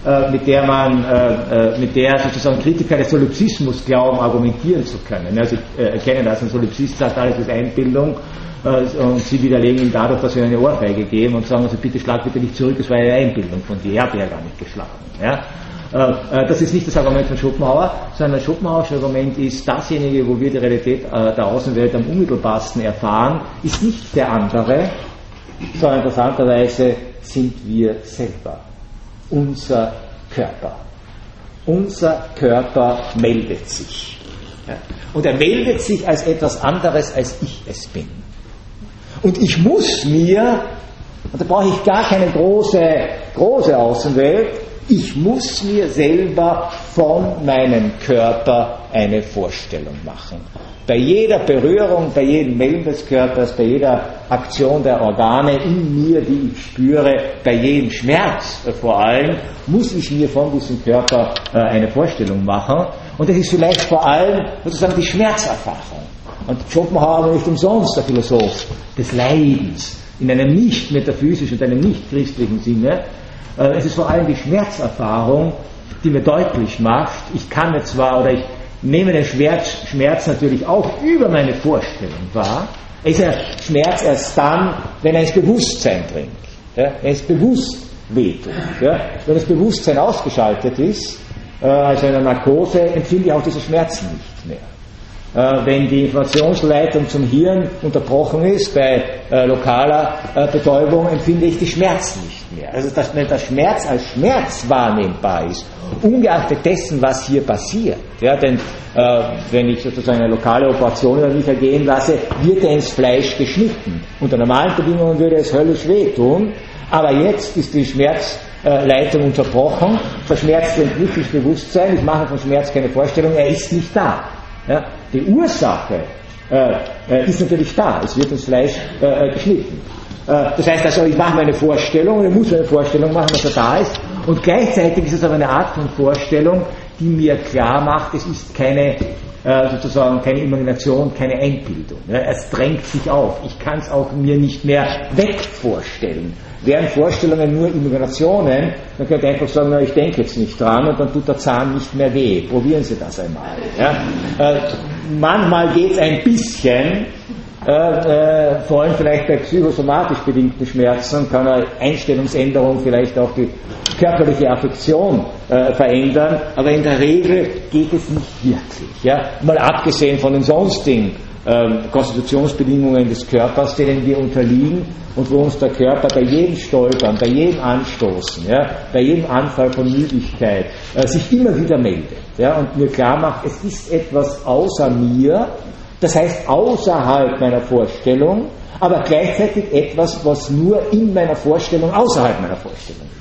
äh, mit der man, mit der sozusagen Kritiker des Solipsismus glauben, argumentieren zu können. Also ich erkenne das, ein Solipsist sagt, alles ist Einbildung und sie widerlegen ihn dadurch, dass sie eine Ohrfeige geben und sagen, also bitte schlag bitte nicht zurück, es war eine Einbildung von dir, er hat ja gar nicht geschlagen. Ja? Äh, äh, das ist nicht das Argument von Schopenhauer, sondern das Schopenhauerische Argument ist dasjenige, wo wir die Realität äh, der Außenwelt am unmittelbarsten erfahren, ist nicht der andere, sondern interessanterweise sind wir selber, unser Körper. Unser Körper meldet sich. Und er meldet sich als etwas anderes, als ich es bin. Und ich muss mir, und da brauche ich gar keine große, große Außenwelt, ich muss mir selber von meinem Körper eine Vorstellung machen. Bei jeder Berührung, bei jedem Melden des Körpers, bei jeder Aktion der Organe in mir, die ich spüre, bei jedem Schmerz vor allem, muss ich mir von diesem Körper äh, eine Vorstellung machen. Und das ist vielleicht vor allem sozusagen die Schmerzerfahrung. Und Schopenhauer nicht umsonst der Philosoph des Leidens, in einem nicht metaphysischen und einem nicht christlichen Sinne. Äh, es ist vor allem die Schmerzerfahrung, die mir deutlich macht, ich kann jetzt zwar oder ich nehme den Schmerz, Schmerz natürlich auch über meine Vorstellung wahr. Ist ja Schmerz erst dann, wenn er ins Bewusstsein dringt. Ja, wenn es bewusst wehtut. Ja. Wenn das Bewusstsein ausgeschaltet ist, äh, also in einer Narkose, empfinde ich auch diesen Schmerz nicht mehr. Äh, wenn die Informationsleitung zum Hirn unterbrochen ist bei äh, lokaler äh, Betäubung, empfinde ich die Schmerz nicht mehr. Also dass, wenn der Schmerz als Schmerz wahrnehmbar ist, ungeachtet dessen, was hier passiert, ja, denn äh, wenn ich sozusagen eine lokale Operation über mich ergehen lasse, wird er ins Fleisch geschnitten. Unter normalen Bedingungen würde es höllisch wehtun, aber jetzt ist die Schmerzleitung unterbrochen, verschmerzt das Bewusstsein, ich mache von Schmerz keine Vorstellung, er ist nicht da. Ja, die Ursache äh, äh, ist natürlich da, es wird ins Fleisch äh, äh geschnitten. Äh, das heißt also, ich mache meine Vorstellung, ich muss eine Vorstellung machen, dass er da ist, und gleichzeitig ist es aber eine Art von Vorstellung, die mir klar macht, es ist keine sozusagen keine Imagination, keine Einbildung. Es drängt sich auf. Ich kann es auch mir nicht mehr wegvorstellen. Wären Vorstellungen nur Imaginationen, dann könnte ich einfach sagen, na, ich denke jetzt nicht dran und dann tut der Zahn nicht mehr weh. Probieren Sie das einmal. Ja? Äh, manchmal geht es ein bisschen, äh, äh, vor allem vielleicht bei psychosomatisch bedingten Schmerzen kann eine Einstellungsänderung vielleicht auch die körperliche Affektion äh, verändern, aber in der Regel geht es nicht wirklich. Ja? Mal abgesehen von den sonstigen ähm, Konstitutionsbedingungen des Körpers, denen wir unterliegen und wo uns der Körper bei jedem Stolpern, bei jedem Anstoßen, ja, bei jedem Anfall von Müdigkeit äh, sich immer wieder meldet ja, und mir klar macht, es ist etwas außer mir, das heißt außerhalb meiner Vorstellung, aber gleichzeitig etwas, was nur in meiner Vorstellung außerhalb meiner Vorstellung ist.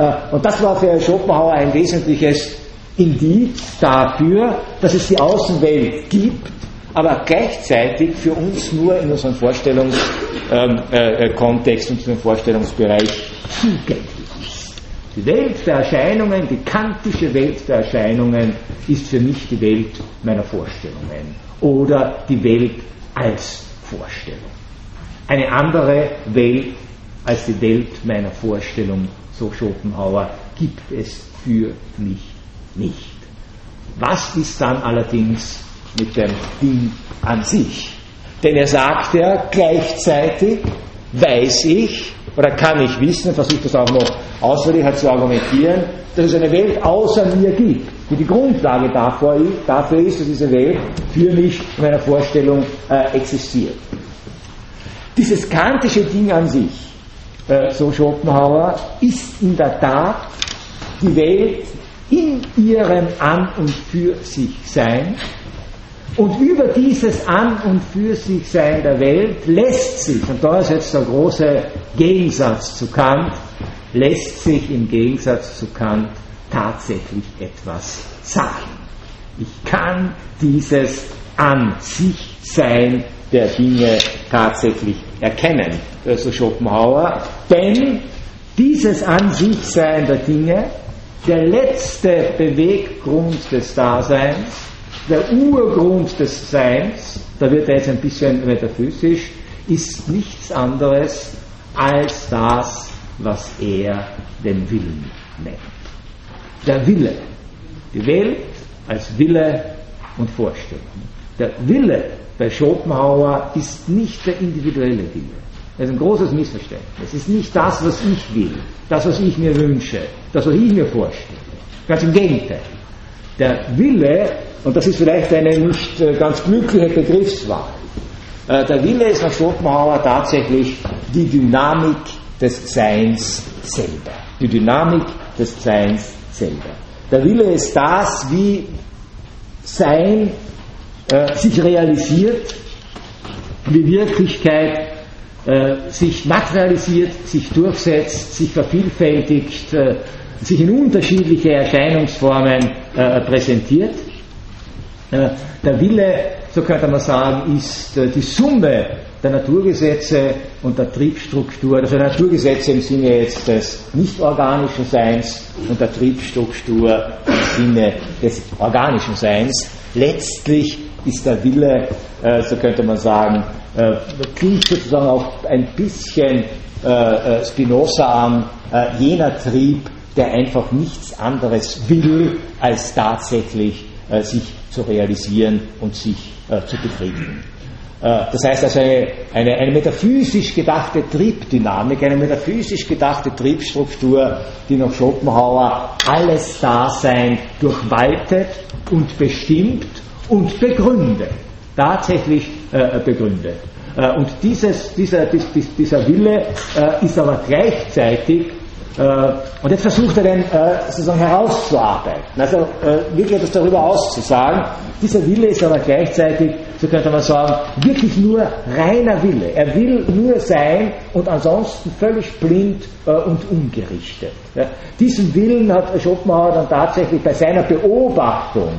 Äh, und das war für Schopenhauer ein wesentliches Indiz dafür, dass es die Außenwelt gibt, aber gleichzeitig für uns nur in unserem Vorstellungskontext ähm, äh, äh, und unserem Vorstellungsbereich zugänglich ist. Die Welt der Erscheinungen, die kantische Welt der Erscheinungen ist für mich die Welt meiner Vorstellungen oder die Welt als Vorstellung. Eine andere Welt als die Welt meiner Vorstellung, so Schopenhauer, gibt es für mich nicht. Was ist dann allerdings mit dem Ding an sich? Denn er sagt ja gleichzeitig, weiß ich, oder kann ich wissen, versucht das auch noch ausführlicher zu argumentieren, dass es eine Welt außer mir gibt, die die Grundlage dafür, ist, dass diese Welt für mich in meiner Vorstellung äh, existiert. Dieses kantische Ding an sich, äh, so Schopenhauer, ist in der Tat die Welt in ihrem An und für sich Sein und über dieses An und für sich Sein der Welt lässt sich, und da ist jetzt der große Gegensatz zu Kant, lässt sich im Gegensatz zu Kant tatsächlich etwas sagen. Ich kann dieses An sich Sein der Dinge tatsächlich erkennen, also Schopenhauer, denn dieses An sich Sein der Dinge, der letzte Beweggrund des Daseins, der Urgrund des Seins, da wird er jetzt ein bisschen metaphysisch, ist nichts anderes als das, was er den Willen nennt. Der Wille. Die Welt als Wille und Vorstellung. Der Wille bei Schopenhauer ist nicht der individuelle Wille. Das ist ein großes Missverständnis. Es ist nicht das, was ich will, das, was ich mir wünsche, das, was ich mir vorstelle. Ganz im Gegenteil. Der Wille, und das ist vielleicht eine nicht äh, ganz glückliche Begriffswahl, äh, der Wille ist nach Schopenhauer tatsächlich die Dynamik des Seins selber. Die Dynamik des Seins selber. Der Wille ist das, wie Sein äh, sich realisiert, wie Wirklichkeit äh, sich materialisiert, sich durchsetzt, sich vervielfältigt, äh, sich in unterschiedliche Erscheinungsformen äh, präsentiert. Äh, der Wille so könnte man sagen, ist die Summe der Naturgesetze und der Triebstruktur, also der Naturgesetze im Sinne jetzt des nicht-organischen Seins und der Triebstruktur im Sinne des organischen Seins. Letztlich ist der Wille, äh, so könnte man sagen, äh, klingt sozusagen auch ein bisschen äh, Spinoza an, jener Trieb, der einfach nichts anderes will, als tatsächlich sich zu realisieren und sich zu befriedigen. Das heißt also eine, eine, eine, metaphysisch gedachte Triebdynamik, eine metaphysisch gedachte Triebstruktur, die nach Schopenhauer alles Dasein durchwaltet und bestimmt und begründet. Tatsächlich äh, begründet. Äh, und dieses, dieser, dies, dieser Wille äh, ist aber gleichzeitig äh, und jetzt versucht er den äh, sozusagen herauszuarbeiten, also äh, wirklich etwas darüber auszusagen. Dieser Wille ist aber gleichzeitig, so könnte man sagen, wirklich nur reiner Wille. Er will nur sein und ansonsten völlig blind und ungerichtet. Diesen Willen hat Schopenhauer dann tatsächlich bei seiner Beobachtung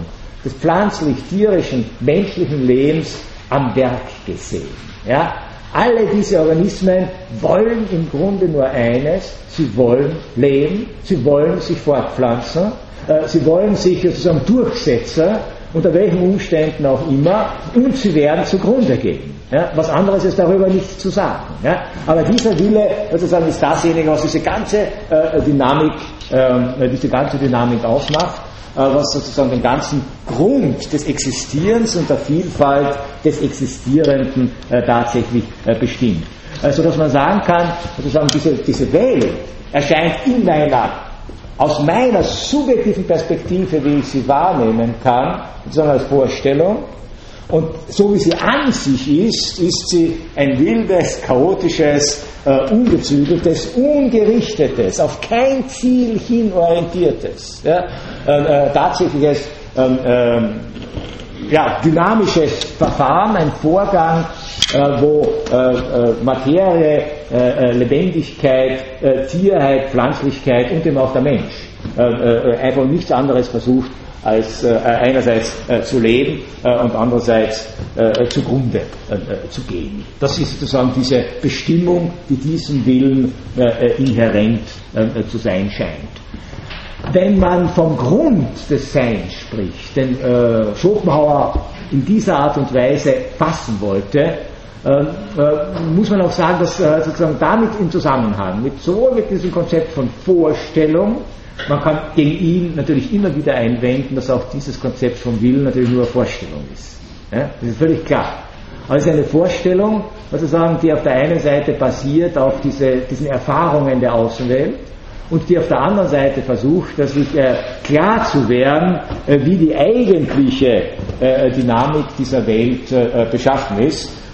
des pflanzlich-tierischen, menschlichen Lebens am Werk gesehen. Ja? Alle diese Organismen wollen im Grunde nur eines, sie wollen leben, sie wollen sich fortpflanzen, äh, sie wollen sich sozusagen durchsetzen, unter welchen Umständen auch immer, und sie werden zugrunde gehen. Ja, was anderes ist darüber nicht zu sagen. Ja. Aber dieser Wille sozusagen ist dasjenige, was diese ganze äh, Dynamik, äh, diese ganze Dynamik ausmacht. Äh, was sozusagen den ganzen Grund des Existierens und der Vielfalt des Existierenden äh, tatsächlich äh, bestimmt. Also dass man sagen kann, sozusagen diese, diese Welt erscheint in meiner, aus meiner subjektiven Perspektive, wie ich sie wahrnehmen kann, sozusagen als Vorstellung, und so wie sie an sich ist, ist sie ein wildes, chaotisches, äh, ungezügeltes, ungerichtetes, auf kein Ziel hin orientiertes, ja, äh, äh, tatsächliches ähm, ähm, ja, dynamisches Verfahren, ein Vorgang, äh, wo äh, äh, Materie, Lebendigkeit, Tierheit, Pflanzlichkeit und eben auch der Mensch einfach nichts anderes versucht als äh, einerseits äh, zu leben äh, und andererseits äh, zugrunde äh, zu gehen. Das ist sozusagen diese Bestimmung, die diesem Willen äh, inhärent zu sein scheint. Wenn man vom Grund des Seins spricht, den Schopenhauer in dieser Art und Weise fassen wollte, muss man auch sagen, dass sozusagen damit im Zusammenhang mit sowohl mit diesem Konzept von Vorstellung man kann gegen ihn natürlich immer wieder einwenden, dass auch dieses Konzept von Willen natürlich nur eine Vorstellung ist. Ja? Das ist völlig klar. Aber es ist eine Vorstellung, sozusagen, die auf der einen Seite basiert auf diese, diesen Erfahrungen der Außenwelt und die auf der anderen Seite versucht, dass sich äh, klar zu werden, äh, wie die eigentliche äh, Dynamik dieser Welt äh, beschaffen ist äh,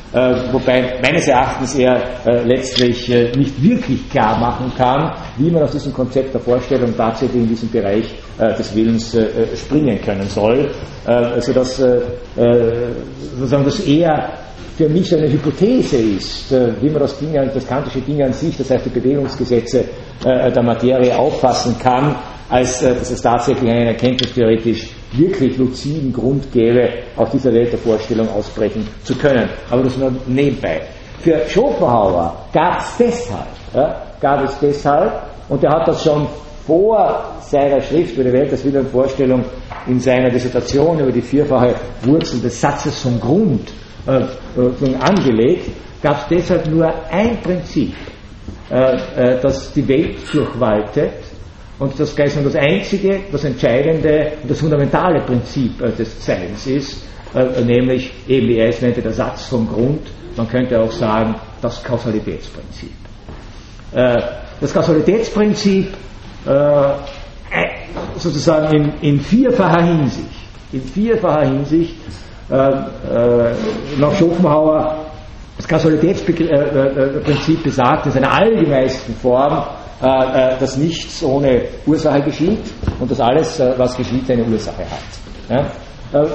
wobei meines Erachtens er äh, letztlich äh, nicht wirklich klar machen kann, wie man aus diesem Konzept der Vorstellung tatsächlich in diesen Bereich des Willens springen können soll, also dass sozusagen das eher für mich eine Hypothese ist, wie man das, Ding, das kantische Ding an sich, das heißt die Bewegungsgesetze der Materie auffassen kann, als dass es tatsächlich einen erkenntnistheoretisch wirklich luziden Grund gäbe, aus dieser Welt der Vorstellung ausbrechen zu können. Aber das nur nebenbei. Für Schopenhauer gab es deshalb, ja, gab es deshalb, und er hat das schon vor seiner Schrift über die Welt als Wille und Vorstellung in seiner Dissertation über die vierfache Wurzel des Satzes vom Grund äh, äh, angelegt, gab es deshalb nur ein Prinzip, äh, äh, das die Welt durchwaltet, und das gleich das einzige, das entscheidende und das fundamentale Prinzip äh, des Seins ist, äh, nämlich eben wie er es nannte, der Satz vom Grund, man könnte auch sagen, das Kausalitätsprinzip. Äh, das Kausalitätsprinzip sozusagen in, in vierfacher Hinsicht, in vierfacher Hinsicht nach Schopenhauer das Kausalitätsprinzip besagt in seiner allgemeinsten Form, dass nichts ohne Ursache geschieht und dass alles, äh, was geschieht, eine Ursache hat.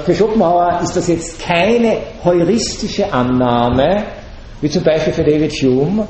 Für Schopenhauer ist das jetzt keine heuristische Annahme, wie zum Beispiel für David Hume,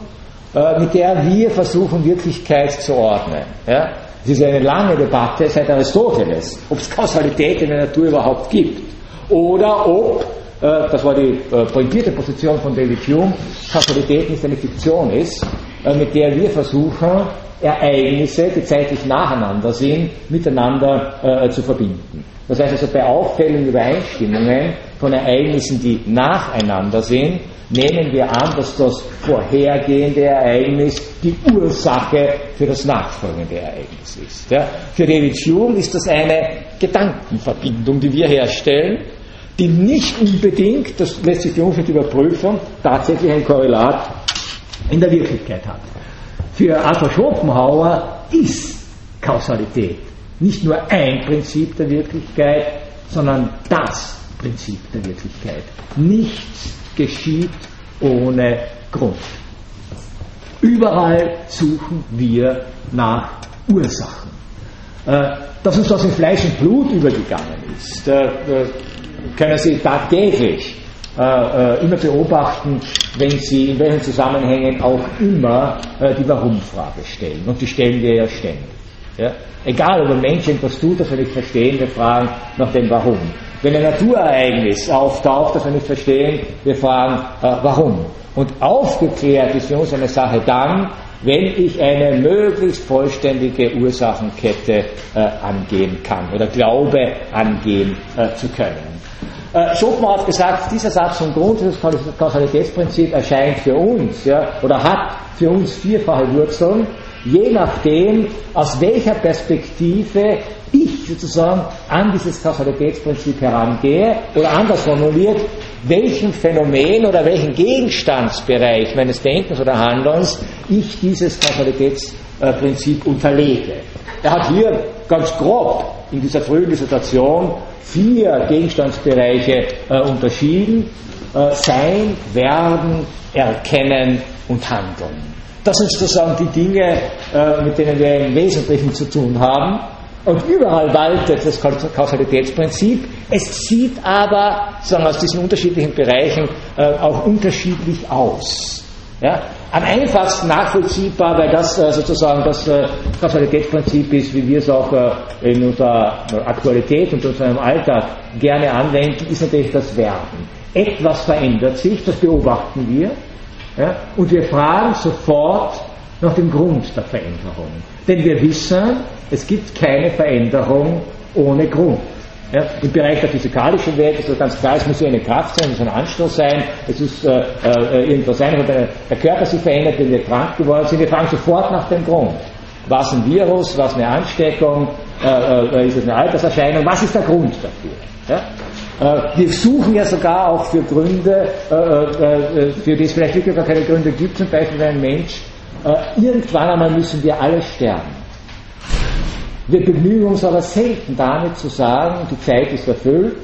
mit der wir versuchen, Wirklichkeit zu ordnen. Es ist eine lange Debatte seit Aristoteles, ob es Kausalität in der Natur überhaupt gibt oder ob äh, das war die äh, pointierte Position von David Hume, Kausalität nicht eine Fiktion ist, äh, mit der wir versuchen, Ereignisse, die zeitlich nacheinander sind, miteinander zu verbinden. Das heißt also bei auffälligen Übereinstimmungen von Ereignissen, die nacheinander sind, nehmen wir an, dass das vorhergehende Ereignis die Ursache für das nachfolgende Ereignis ist. Ja. Für David Hume ist das eine Gedankenverbindung, die wir herstellen, die nicht unbedingt, das lässt sich für überprüfen, tatsächlich ein Korrelat in der Wirklichkeit hat. Für Arthur Schopenhauer ist Kausalität nicht nur ein Prinzip der Wirklichkeit, sondern das Prinzip der Wirklichkeit. Nichts geschieht ohne Grund. Überall suchen wir nach Ursachen. Äh, dass uns das in Fleisch und Blut übergegangen ist, äh, äh, können Sie tagtäglich immer beobachten, wenn Sie in welchen Zusammenhängen auch immer die Warum-Frage stellen. Und die stellen wir ja ständig. Ja? Egal, ob ein Mensch etwas tut, das wir nicht verstehen, wir fragen nach dem Warum. Wenn ein Naturereignis auftaucht, das wir nicht verstehen, wir fragen äh, warum. Und aufgeklärt ist für uns eine Sache dann, wenn ich eine möglichst vollständige Ursachenkette äh, angehen kann oder glaube angehen äh, zu können. Äh, Schopenhauer hat gesagt, dieser Satz vom Grund, das Kausalitätsprinzip erscheint für uns ja, oder hat für uns vierfache Wurzeln je nachdem, aus welcher Perspektive ich sozusagen an dieses Kausalitätsprinzip herangehe oder anders formuliert, welchen Phänomen oder welchen Gegenstandsbereich meines Denkens oder Handelns ich dieses Kausalitätsprinzip unterlege. Er hat hier ganz grob in dieser frühen Dissertation vier Gegenstandsbereiche äh, unterschieden. Äh, sein, Werden, Erkennen und Handeln. Das sind sozusagen die Dinge, äh, mit denen wir im Wesentlichen zu tun haben. Und überall waltet das Kausalitätsprinzip. Es sieht aber sagen, aus diesen unterschiedlichen Bereichen äh, auch unterschiedlich aus. Ja? Am einfachsten nachvollziehbar, weil das äh, sozusagen das Kausalitätsprinzip ist, wie wir es auch in unserer Aktualität und unserem Alltag gerne anwenden, ist natürlich das Werden. Etwas verändert sich, das beobachten wir. Ja? Und wir fragen sofort nach dem Grund der Veränderung. Denn wir wissen, es gibt keine Veränderung ohne Grund. Ja, Im Bereich der physikalischen Welt ist das ganz klar, es muss ja eine Kraft sein, es muss ein Anstoß sein, es muss äh, äh, irgendwas sein, wo der, Körper sich verändert, wenn wir krank geworden sind. Wir fragen sofort nach dem Grund. Was ein Virus, was eine Ansteckung, äh, äh ist es eine Alterserscheinung, was ist der Grund dafür? Ja? Äh, wir suchen ja sogar auch für Gründe, für die es vielleicht wirklich gar keine Gründe gibt, zum Beispiel ein Mensch, irgendwann einmal müssen wir alle sterben. Wir bemühen uns aber selten damit zu sagen, die Zeit ist erfüllt,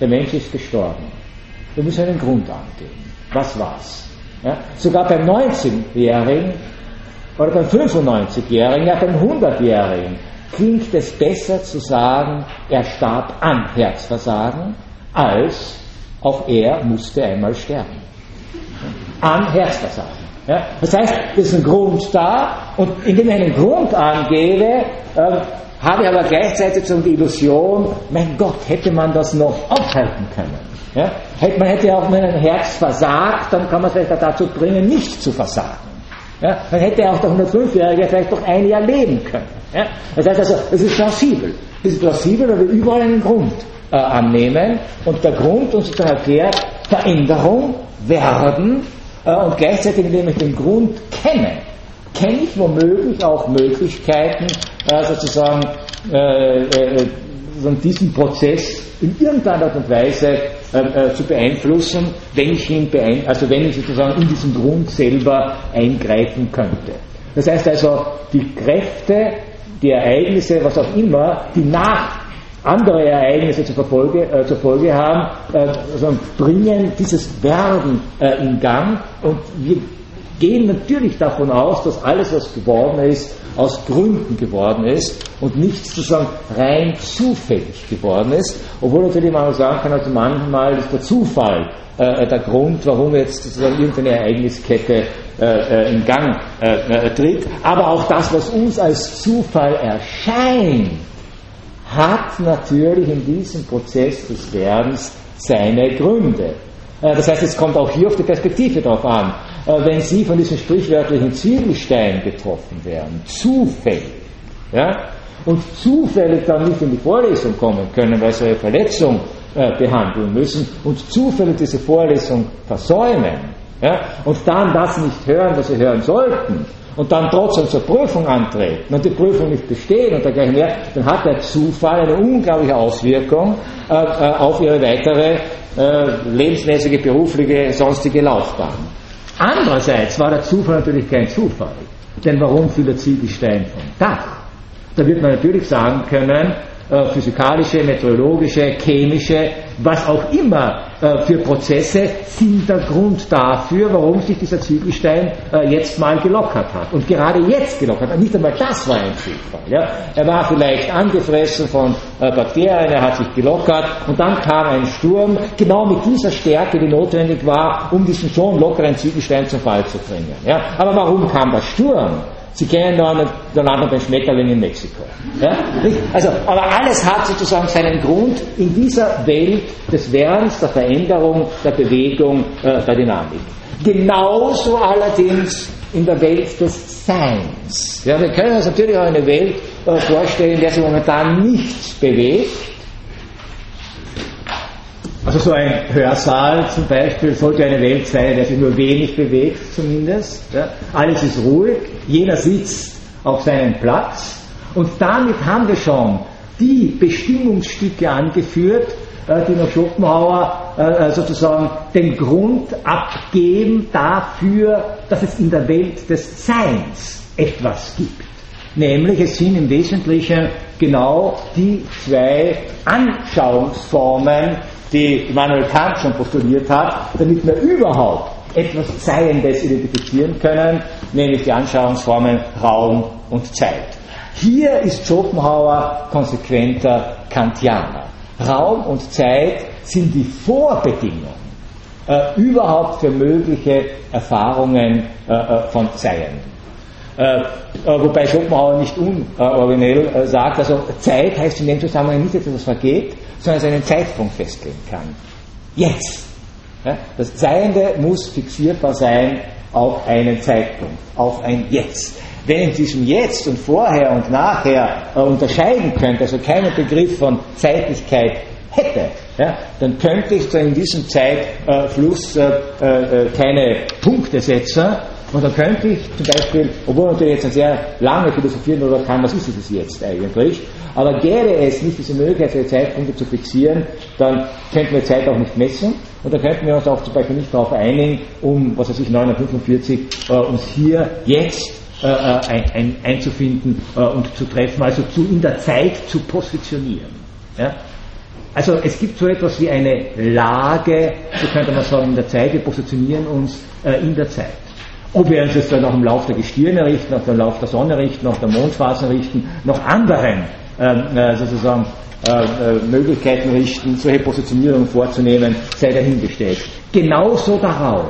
der Mensch ist gestorben. Wir müssen einen Grund angeben. Was war's? Ja? Sogar beim 19-Jährigen oder beim 95-Jährigen, ja beim 100-Jährigen klingt es besser zu sagen, er starb an Herzversagen, als auch er musste einmal sterben. An Herzversagen. Ja? Das heißt, es ist ein Grund da und indem ich einen Grund angebe, äh, habe ich aber gleichzeitig so die Illusion, mein Gott, hätte man das noch aufhalten können. Ja? Man hätte auch, wenn ein Herz versagt, dann kann man es vielleicht dazu bringen, nicht zu versagen. Ja? Dann hätte auch der 105-Jährige vielleicht noch ein Jahr leben können. Ja? Das heißt also, es ist plausibel. Es ist plausibel, weil wir überall einen Grund äh, annehmen und der Grund uns dann erklärt, Veränderung, Werden und gleichzeitig, indem ich den Grund kenne, kenne ich womöglich auch Möglichkeiten, äh, sozusagen äh, äh, diesen Prozess in irgendeiner Art und Weise äh, äh, zu beeinflussen, wenn ich ihn beein also wenn ich sozusagen in diesen Grund selber eingreifen könnte. Das heißt also, die Kräfte die Ereignisse, was auch immer, die nach andere Ereignisse zur Folge, äh, zur Folge haben, äh, also bringen dieses Werden äh, in Gang und wir gehen natürlich davon aus, dass alles, was geworden ist, aus Gründen geworden ist und nichts sozusagen rein zufällig geworden ist, obwohl natürlich man sagen kann, also manchmal ist der Zufall äh, der Grund, warum jetzt sozusagen irgendeine Ereigniskette äh, äh, in Gang äh, tritt. Aber auch das, was uns als Zufall erscheint, hat natürlich in diesem Prozess des Werdens seine Gründe. Äh, das heißt, es kommt auch hier auf die Perspektive drauf an. Äh, wenn Sie von diesem sprichwörtlichen Ziegelstein getroffen werden, zufällig, ja, und zufällig dann nicht in die Vorlesung kommen können, weil Sie eine Verletzung äh, behandeln müssen und zufällig diese Vorlesung versäumen, ja, und dann das nicht hören, was Sie hören sollten, und dann trotzdem zur Prüfung antreten und die Prüfung nicht bestehen und dergleichen mehr, dann hat der Zufall eine unglaubliche Auswirkung äh, äh, auf ihre weitere äh, lebensmäßige, berufliche, sonstige Laufbahn. Andererseits war der Zufall natürlich kein Zufall. Denn warum fiel der Ziegelstein vom Dach? Da wird man natürlich sagen können, äh, physikalische, meteorologische, chemische, was auch immer äh, für Prozesse sind der Grund dafür, warum sich dieser Ziegelstein äh, jetzt mal gelockert hat. Und gerade jetzt gelockert hat. Nicht einmal das war ein Zufall. Ja? Er war vielleicht angefressen von Bakterien, er hat sich gelockert und dann kam ein Sturm, genau mit dieser Stärke, die notwendig war, um diesen schon lockeren Ziegelstein zum Fall zu bringen. Ja? Aber warum kam der Sturm? Sie kennen dann auch noch den Schmetterling in Mexiko. Ja? Also, aber alles hat sozusagen seinen Grund in dieser Welt des Werdens, der Veränderung, der Bewegung, äh, der Dynamik. Genauso allerdings in der Welt des Seins. Ja, wir können uns natürlich auch eine Welt äh, vorstellen, in der sich momentan nichts bewegt, also so ein Hörsaal zum Beispiel sollte eine Welt sein, in der sich nur wenig bewegt zumindest. Ja. Alles ist ruhig, jeder sitzt auf seinem Platz und damit haben wir schon die Bestimmungsstücke angeführt, äh, die noch Schopenhauer äh, äh, sozusagen den Grund abgeben dafür, dass es in der Welt des Seins etwas gibt. Nämlich es sind im Wesentlichen genau die zwei Anschauungsformen, die Immanuel Kant schon postuliert hat, damit wir überhaupt etwas Seiendes identifizieren können, nämlich die Anschauungsformen Raum und Zeit. Hier ist Schopenhauer konsequenter Kantianer. Raum und Zeit sind die Vorbedingung äh, überhaupt für mögliche Erfahrungen äh, äh von Seien. Äh, äh, wobei Schopenhauer nicht unoriginell äh, sagt, also Zeit heißt in dem Zusammenhang nicht, etwas vergeht, sondern dass er einen Zeitpunkt festlegen kann. Jetzt. Das Seiende muss fixierbar sein auf einen Zeitpunkt, auf ein Jetzt. Wenn in diesem Jetzt und vorher und nachher äh, unterscheiden könnte, also keinen Begriff von Zeitlichkeit hätte, ja, dann könnte ich in diesem Zeitfluss äh, äh, keine Punkte setzen, und da könnte ich zum Beispiel, obwohl natürlich jetzt sehr lange philosophieren darüber kann, was ist es jetzt eigentlich, aber gäbe es nicht diese Möglichkeit, diese Zeitpunkte zu fixieren, dann könnten wir Zeit auch nicht messen und dann könnten wir uns auch zum Beispiel nicht darauf einigen, um, was weiß ich, 945, äh, uns hier jetzt äh, äh, ein, ein, einzufinden äh, und zu treffen, also zu, in der Zeit zu positionieren. Ja? Also es gibt so etwas wie eine Lage, so könnte man sagen, in der Zeit, wir positionieren uns äh, in der Zeit. Ob wir uns jetzt dann nach dem Lauf der Gestirne richten, nach dem Lauf der Sonne richten, nach der Mondphasen richten, nach anderen ähm, äh, sozusagen äh, äh, Möglichkeiten richten, solche Positionierungen vorzunehmen, sei dahingestellt. Genauso der Raum.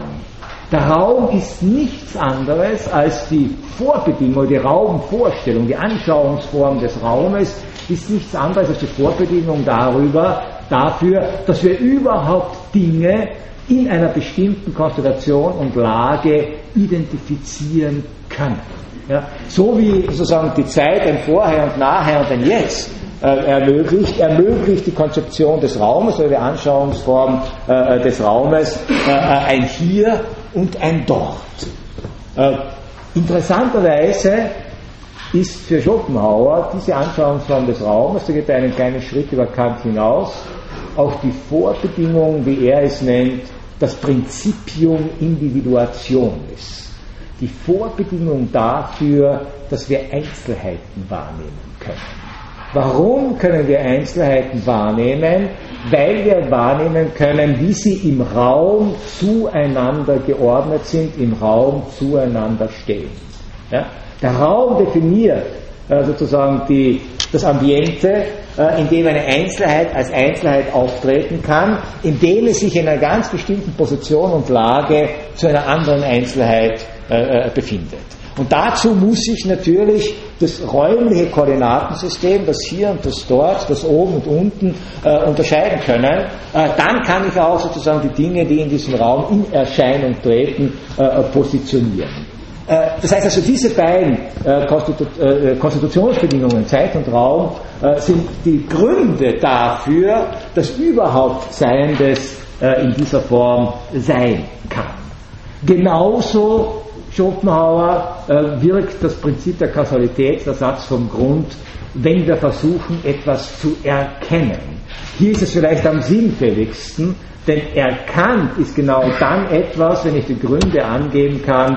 Der Raum ist nichts anderes als die Vorbedingung, die Raumvorstellung, die Anschauungsform des Raumes ist nichts anderes als die Vorbedingung darüber, dafür, dass wir überhaupt Dinge in einer bestimmten Konstellation und Lage identifizieren können. Ja, so wie sozusagen die Zeit ein Vorher und Nachher und ein Jetzt äh, ermöglicht, ermöglicht die Konzeption des Raumes oder die Anschauungsform äh, des Raumes äh, ein Hier und ein Dort. Äh, interessanterweise ist für Schopenhauer diese Anschauungsform des Raumes, da geht er einen kleinen Schritt über Kant hinaus, auch die Vorbedingung, wie er es nennt, das Prinzipium Individuationis. Die Vorbedingung dafür, dass wir Einzelheiten wahrnehmen können. Warum können wir Einzelheiten wahrnehmen? Weil wir wahrnehmen können, wie sie im Raum zueinander geordnet sind, im Raum zueinander stehen. Ja? Der Raum definiert äh, sozusagen die, das Ambiente, in dem eine Einzelheit als Einzelheit auftreten kann, indem es sich in einer ganz bestimmten Position und Lage zu einer anderen Einzelheit äh, befindet. Und dazu muss ich natürlich das räumliche Koordinatensystem, das hier und das dort, das oben und unten äh, unterscheiden können. Äh, dann kann ich auch sozusagen die Dinge, die in diesem Raum in Erscheinung treten, äh, positionieren. Äh, das heißt also, diese beiden äh, äh, Konstitutionsbedingungen, Zeit und Raum, sind die Gründe dafür, dass überhaupt Seiendes in dieser Form sein kann. Genauso Schopenhauer wirkt das Prinzip der Kausalität, der Satz vom Grund, wenn wir versuchen, etwas zu erkennen. Hier ist es vielleicht am sinnfälligsten, denn erkannt ist genau dann etwas, wenn ich die Gründe angeben kann,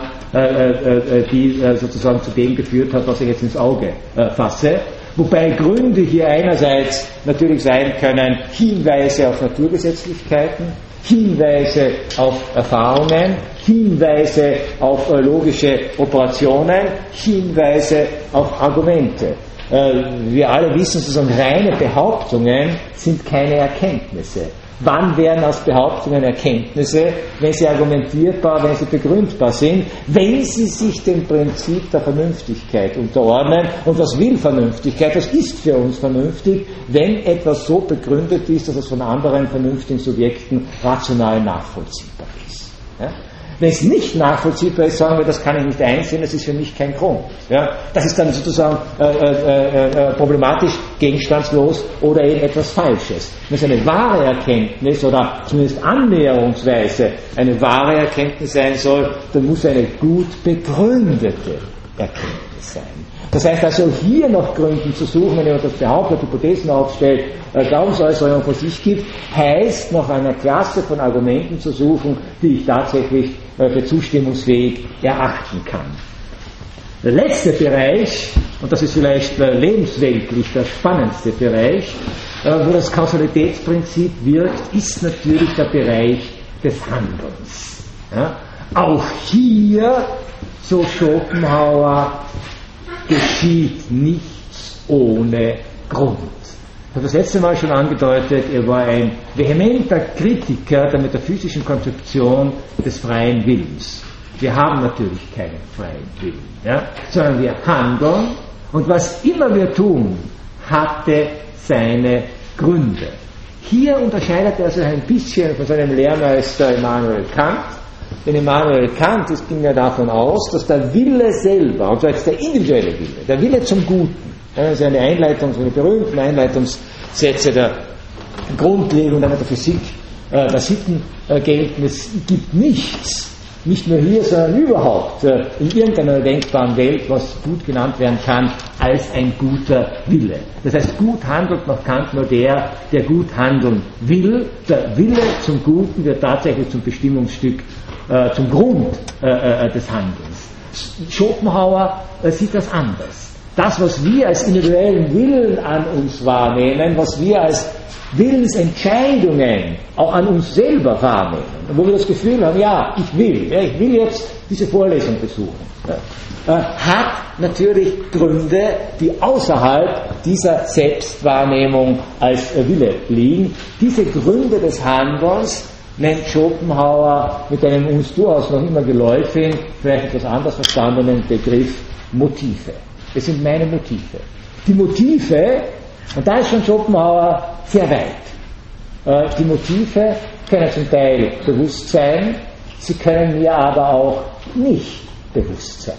die äh, sozusagen zu dem geführt hat, was ich jetzt ins Auge äh, fasse. Wobei Gründe hier einerseits natürlich sein können Hinweise auf Naturgesetzlichkeiten, Hinweise auf Erfahrungen, Hinweise auf äh, logische Operationen, Hinweise auf Argumente. Wir alle wissen sozusagen, reine Behauptungen sind keine Erkenntnisse. Wann werden aus Behauptungen Erkenntnisse, wenn sie argumentierbar, wenn sie begründbar sind, wenn sie sich dem Prinzip der Vernünftigkeit unterordnen? Und was will Vernünftigkeit? Was ist für uns vernünftig, wenn etwas so begründet ist, dass es von anderen vernünftigen Subjekten rational nachvollziehbar ist? Ja? Wenn es nicht nachvollziehbar ist, sagen wir, das kann ich nicht einsehen, das ist für mich kein Grund. Ja? Das ist dann sozusagen äh, äh, äh, problematisch, gegenstandslos oder eben etwas Falsches. Wenn es eine wahre Erkenntnis oder zumindest annäherungsweise eine wahre Erkenntnis sein soll, dann muss eine gut begründete Erkenntnis sein. Das heißt also hier noch Gründen zu suchen, wenn jemand das behauptet, Hypothesen aufstellt, äh, Glaubensäußerungen von sich gibt, heißt nach einer Klasse von Argumenten zu suchen, die ich tatsächlich äh, für zustimmungsfähig erachten kann. Der letzte Bereich, und das ist vielleicht äh, lebensweltlich der spannendste Bereich, wo das Kausalitätsprinzip wirkt, ist natürlich der Bereich des Handelns. Ja? Auch hier, so Schopenhauer, geschieht nichts ohne Grund. Ich habe das letzte Mal schon angedeutet, er war ein vehementer Kritiker der metaphysischen Konzeption des freien Willens. Wir haben natürlich keinen freien Willen, ja, sondern wir handeln und was immer wir tun, hatte seine Gründe. Hier unterscheidet er sich ein bisschen von seinem Lehrmeister Immanuel Kant, denn Immanuel Kant das ging ja davon aus, dass der Wille selber, und zwar jetzt der individuelle Wille, der Wille zum Guten, das ist eine Einleitung, so eine berühmten Einleitungssätze der Grundlegung der Metaphysik, äh, der Sitten gelten, es gibt nichts, nicht nur hier, sondern überhaupt äh, in irgendeiner denkbaren Welt, was gut genannt werden kann, als ein guter Wille. Das heißt, gut handelt nach Kant nur der, der gut handeln will. Der Wille zum Guten wird tatsächlich zum Bestimmungsstück äh, zum Grund des Handelns. Schopenhauer sieht das anders. Das, was wir als individuellen Willen an uns wahrnehmen, was wir als Willensentscheidungen auch an uns selber wahrnehmen, wo wir das Gefühl haben, ja, ich will, ja, ich will jetzt diese Vorlesung besuchen, ja, äh, hat natürlich Gründe, die außerhalb dieser Selbstwahrnehmung als Wille liegen. Diese Gründe des Handelns nennt Schopenhauer mit einem uns durchaus noch immer geläufigen, vielleicht etwas anders verstandenen Begriff Motive. Es sind meine Motive. Die Motive, und da ist schon Schopenhauer sehr weit. Äh, die Motive können zum Teil bewusst sein, sie können mir aber auch nicht bewusst sein.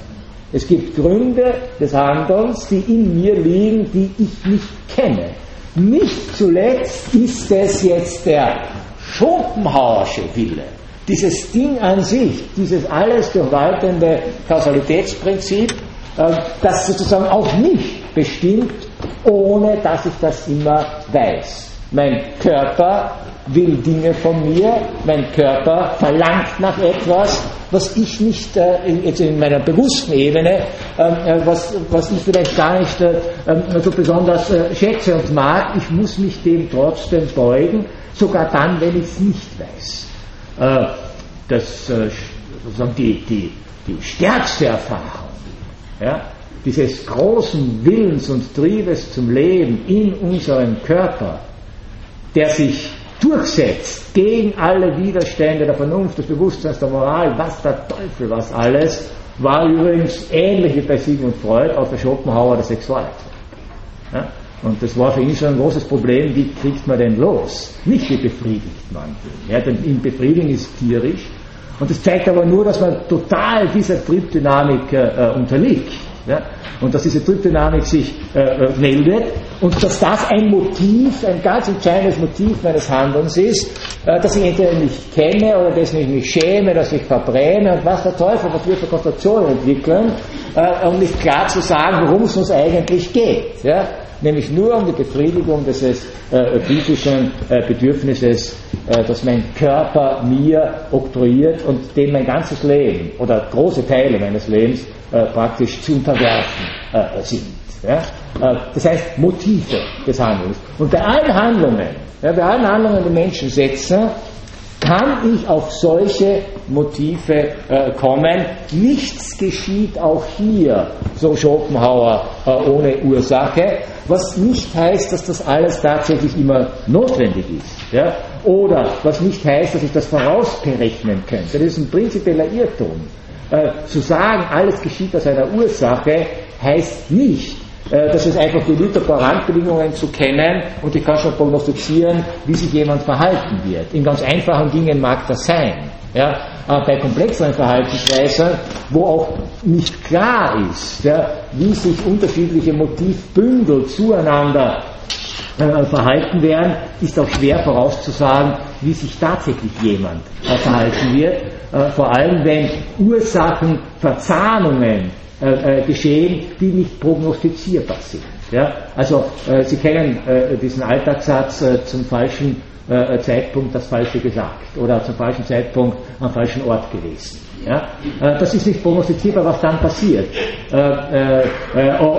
Es gibt Gründe des Handelns, die in mir liegen, die ich nicht kenne. Nicht zuletzt ist es jetzt der Schopenhauersche Wille, dieses Ding an sich, dieses alles durchwaltende Kausalitätsprinzip, das sozusagen auch mich bestimmt, ohne dass ich das immer weiß. Mein Körper will Dinge von mir, mein Körper verlangt nach etwas, was ich nicht äh, jetzt in meiner bewussten Ebene, ähm, äh, was, was ich vielleicht gar nicht äh, ähm, so besonders äh, schätze und mag, ich muss mich dem trotzdem beugen, sogar dann, wenn ich es nicht weiß. Äh, das äh, sozusagen die, die, die stärkste Erfahrung ja, dieses großen Willens und Triebes zum Leben in unserem Körper, der sich durchsetzt gegen alle Widerstände der Vernunft, des Bewusstseins, der Moral, was der Teufel, was alles, war übrigens ähnlich wie bei Sigmund Freud auch der Schopenhauer der Sexualtyp. Ja? Und das war für ihn schon ein großes Problem, wie kriegt man den los? Nicht wie befriedigt man ihn. Ja, denn ihn befriedigen ist tierisch. Und das zeigt aber nur, dass man total dieser Triebdynamik äh, unterliegt. Ja? Und dass diese Triebdynamik sich äh, äh, meldet und dass das ein Motiv, ein ganz entscheidendes Motiv meines Handelns ist, äh, dass ich entweder nicht kenne oder dass ich mich schäme, dass ich verbrenne und was der Teufel, was wir für Konstruktionen entwickeln, äh, um nicht klar zu sagen, worum es uns eigentlich geht. Ja? Nämlich nur um die Befriedigung dieses äh, physischen äh, Bedürfnisses, äh, das mein Körper mir oktroyiert und dem mein ganzes Leben oder große Teile meines Lebens äh, praktisch zu unterwerfen äh, sind. Ja? Äh, das heißt Motive des Handelns. Und bei allen Handlungen, ja, bei allen Handlungen, die Menschen setzen, kann ich auf solche Motive äh, kommen. Nichts geschieht auch hier, so Schopenhauer, äh, ohne Ursache, was nicht heißt, dass das alles tatsächlich immer notwendig ist. Ja? Oder was nicht heißt, dass ich das vorausberechnen könnte. Das ist ein prinzipieller Irrtum. Äh, zu sagen, alles geschieht aus einer Ursache, heißt nicht, äh, dass es einfach ein paar Randbedingungen zu kennen und ich kann schon prognostizieren, wie sich jemand verhalten wird. In ganz einfachen Dingen mag das sein. Ja, aber bei komplexeren Verhaltensweisen, wo auch nicht klar ist, ja, wie sich unterschiedliche Motivbündel zueinander äh, verhalten werden, ist auch schwer vorauszusagen, wie sich tatsächlich jemand äh, verhalten wird. Äh, vor allem wenn Ursachenverzahnungen äh, äh, geschehen, die nicht prognostizierbar sind. Ja? Also Sie kennen diesen Alltagssatz zum falschen Zeitpunkt das Falsche gesagt oder zum falschen Zeitpunkt am falschen Ort gewesen. Ja? das ist nicht prognostizierbar, was dann passiert.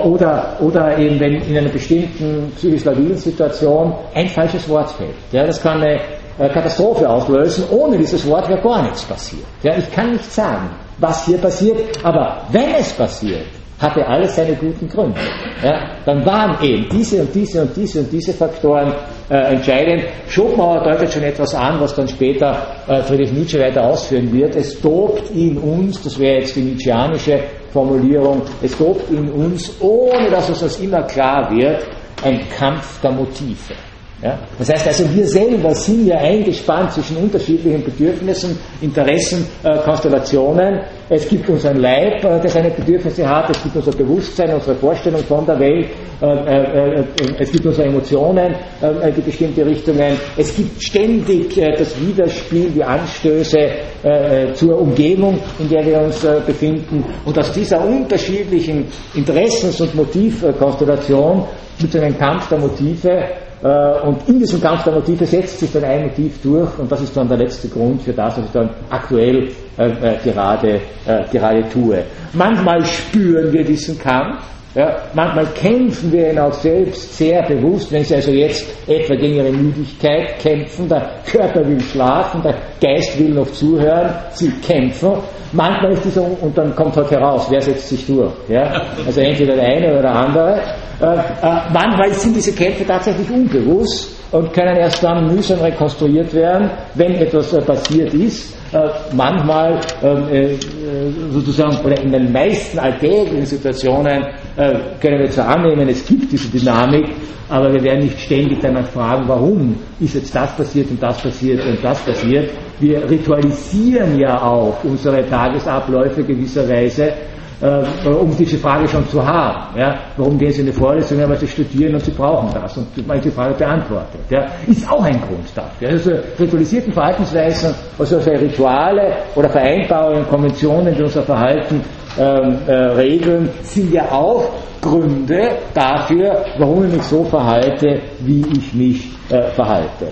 oder, oder eben, wenn in einer bestimmten psychisch labilen Situation ein falsches Wort fällt. Ja? Das kann eine äh, Katastrophe auslösen. Ohne dieses Wort wäre gar nichts passiert. Ja, ich kann nicht sagen, was hier passiert, aber wenn es passiert, hatte alles seine guten Gründe. Ja, dann waren eben diese und diese und diese und diese Faktoren äh, entscheidend. Schopenhauer deutet schon etwas an, was dann später äh, Friedrich Nietzsche weiter ausführen wird. Es tobt in uns, das wäre jetzt die nietzscheanische Formulierung, es tobt in uns, ohne dass uns das immer klar wird, ein Kampf der Motive. Ja? Das heißt also, wir selber sind ja eingespannt zwischen unterschiedlichen Bedürfnissen, Interessen, äh, Konstellationen. Es gibt unseren Leib, äh, der seine Bedürfnisse hat, es gibt unser Bewusstsein, unsere Vorstellung von der Welt, äh, äh, äh es gibt unsere Emotionen, äh, die bestimmte Richtungen. Es gibt ständig das Widerspiel, die Anstöße zur Umgebung, in der wir uns befinden. Und aus dieser unterschiedlichen Interessens- und Motivkonstellation mit so einem Kampf der Motive und in diesem Kampf der Motive setzt sich dann ein Motiv durch und das ist dann der letzte Grund für das, was ich dann aktuell äh, äh, gerade, gerade tue. Manchmal spüren wir diesen Kampf, ja, manchmal kämpfen wir ihn auch selbst sehr bewusst, wenn Sie also jetzt etwa gegen Ihre Müdigkeit kämpfen, der Körper will schlafen, der Geist will noch zuhören, Sie kämpfen. Manchmal ist dieser, und dann kommt halt heraus, wer setzt sich durch. Ja? Also entweder der eine oder der andere. Äh, äh, manchmal sind diese Kämpfe tatsächlich unbewusst und können erst dann mühsam rekonstruiert werden, wenn etwas äh, passiert ist. Äh, manchmal ähm, äh, sozusagen oder in den meisten alltäglichen Situationen können wir zwar annehmen, es gibt diese Dynamik, aber wir werden nicht ständig danach fragen, warum ist jetzt das passiert und das passiert und das passiert. Wir ritualisieren ja auch unsere Tagesabläufe gewisserweise äh, um diese Frage schon zu haben. Ja? Warum gehen Sie in die Vorlesung? Ja, weil Sie studieren und Sie brauchen das. Und man die Frage beantwortet. Ja? Ist auch ein Grund dafür. Also ritualisierten Verhaltensweisen, also Rituale oder Vereinbarungen, Konventionen, die unser Verhalten ähm, äh, regeln, sind ja auch Gründe dafür, warum ich mich so verhalte, wie ich mich äh, verhalte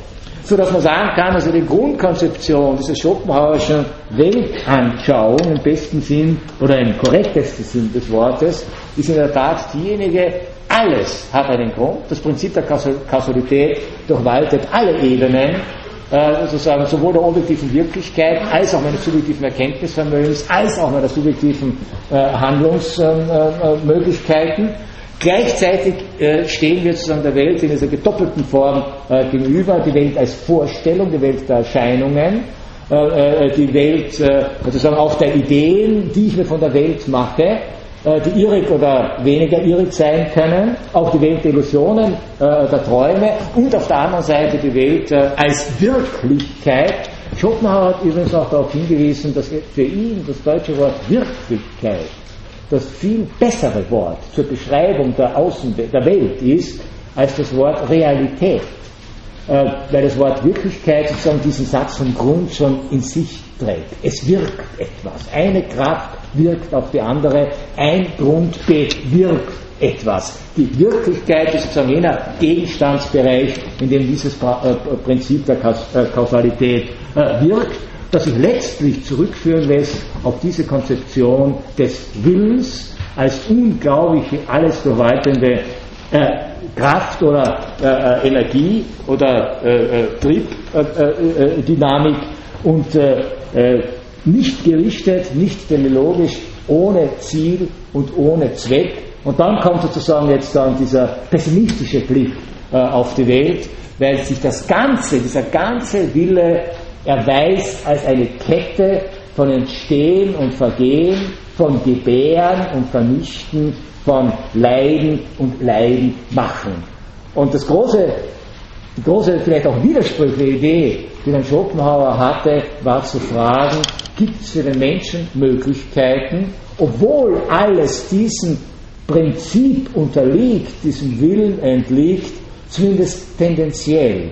so dass man sagen kann, also die Grundkonzeption dieser Schopenhauerischen Weltanschauung im besten Sinn oder im korrektesten Sinn des Wortes ist in der Tat diejenige, alles hat einen Grund. Das Prinzip der Kausalität durchwaltet alle Ebenen, äh, sozusagen sowohl der objektiven Wirklichkeit als auch meines subjektiven Erkenntnisvermögens, als auch meiner subjektiven äh, Handlungsmöglichkeiten. Gleichzeitig äh, stehen wir sozusagen der Welt in dieser gedoppelten Form gegenüber, die Welt als Vorstellung, die Welt der Erscheinungen die Welt sozusagen auch der Ideen, die ich mir von der Welt mache, die irrig oder weniger irrig sein können, auch die Welt der Illusionen, der Träume und auf der anderen Seite die Welt als Wirklichkeit. Schopenhauer hat übrigens auch darauf hingewiesen, dass für ihn das deutsche Wort Wirklichkeit das viel bessere Wort zur Beschreibung der Außen der Welt ist als das Wort Realität. Äh, weil das Wort Wirklichkeit sozusagen diesen Satz vom Grund schon in sich trägt. Es wirkt etwas. Eine Kraft wirkt auf die andere, ein Grund bewirkt etwas. Die Wirklichkeit ist sozusagen jener Gegenstandsbereich, in dem dieses äh, Prinzip der äh, Kausalität wirkt, das sich letztlich zurückführen lässt auf diese Konzeption des Willens als unglaubliche, alles verwaltende äh, Kraft oder äh, äh Energie oder äh, äh Triebdynamik äh, und nicht gerichtet, nicht teleologisch, ohne Ziel und ohne Zweck. Und dann kommt sozusagen jetzt dann dieser pessimistische Blick auf die Welt, weil sich das Ganze, dieser ganze Wille erweist als eine Kette von Entstehen und Vergehen, von Gebären und Vernichten, von Leiden und Leiden machen. Und das große, die große, vielleicht auch widersprüchliche Idee, die dann Schopenhauer hatte, war zu fragen, gibt es für den Menschen Möglichkeiten, obwohl alles diesem Prinzip unterliegt, diesem Willen entliegt, zumindest tendenziell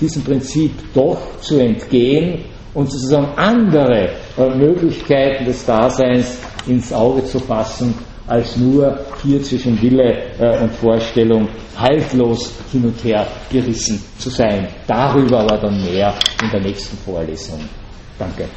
diesem Prinzip doch zu entgehen und sozusagen andere Möglichkeiten des Daseins ins Auge zu fassen als nur hier zwischen Wille äh, und Vorstellung haltlos hin und her gerissen zu sein. Darüber aber dann mehr in der nächsten Vorlesung. Danke.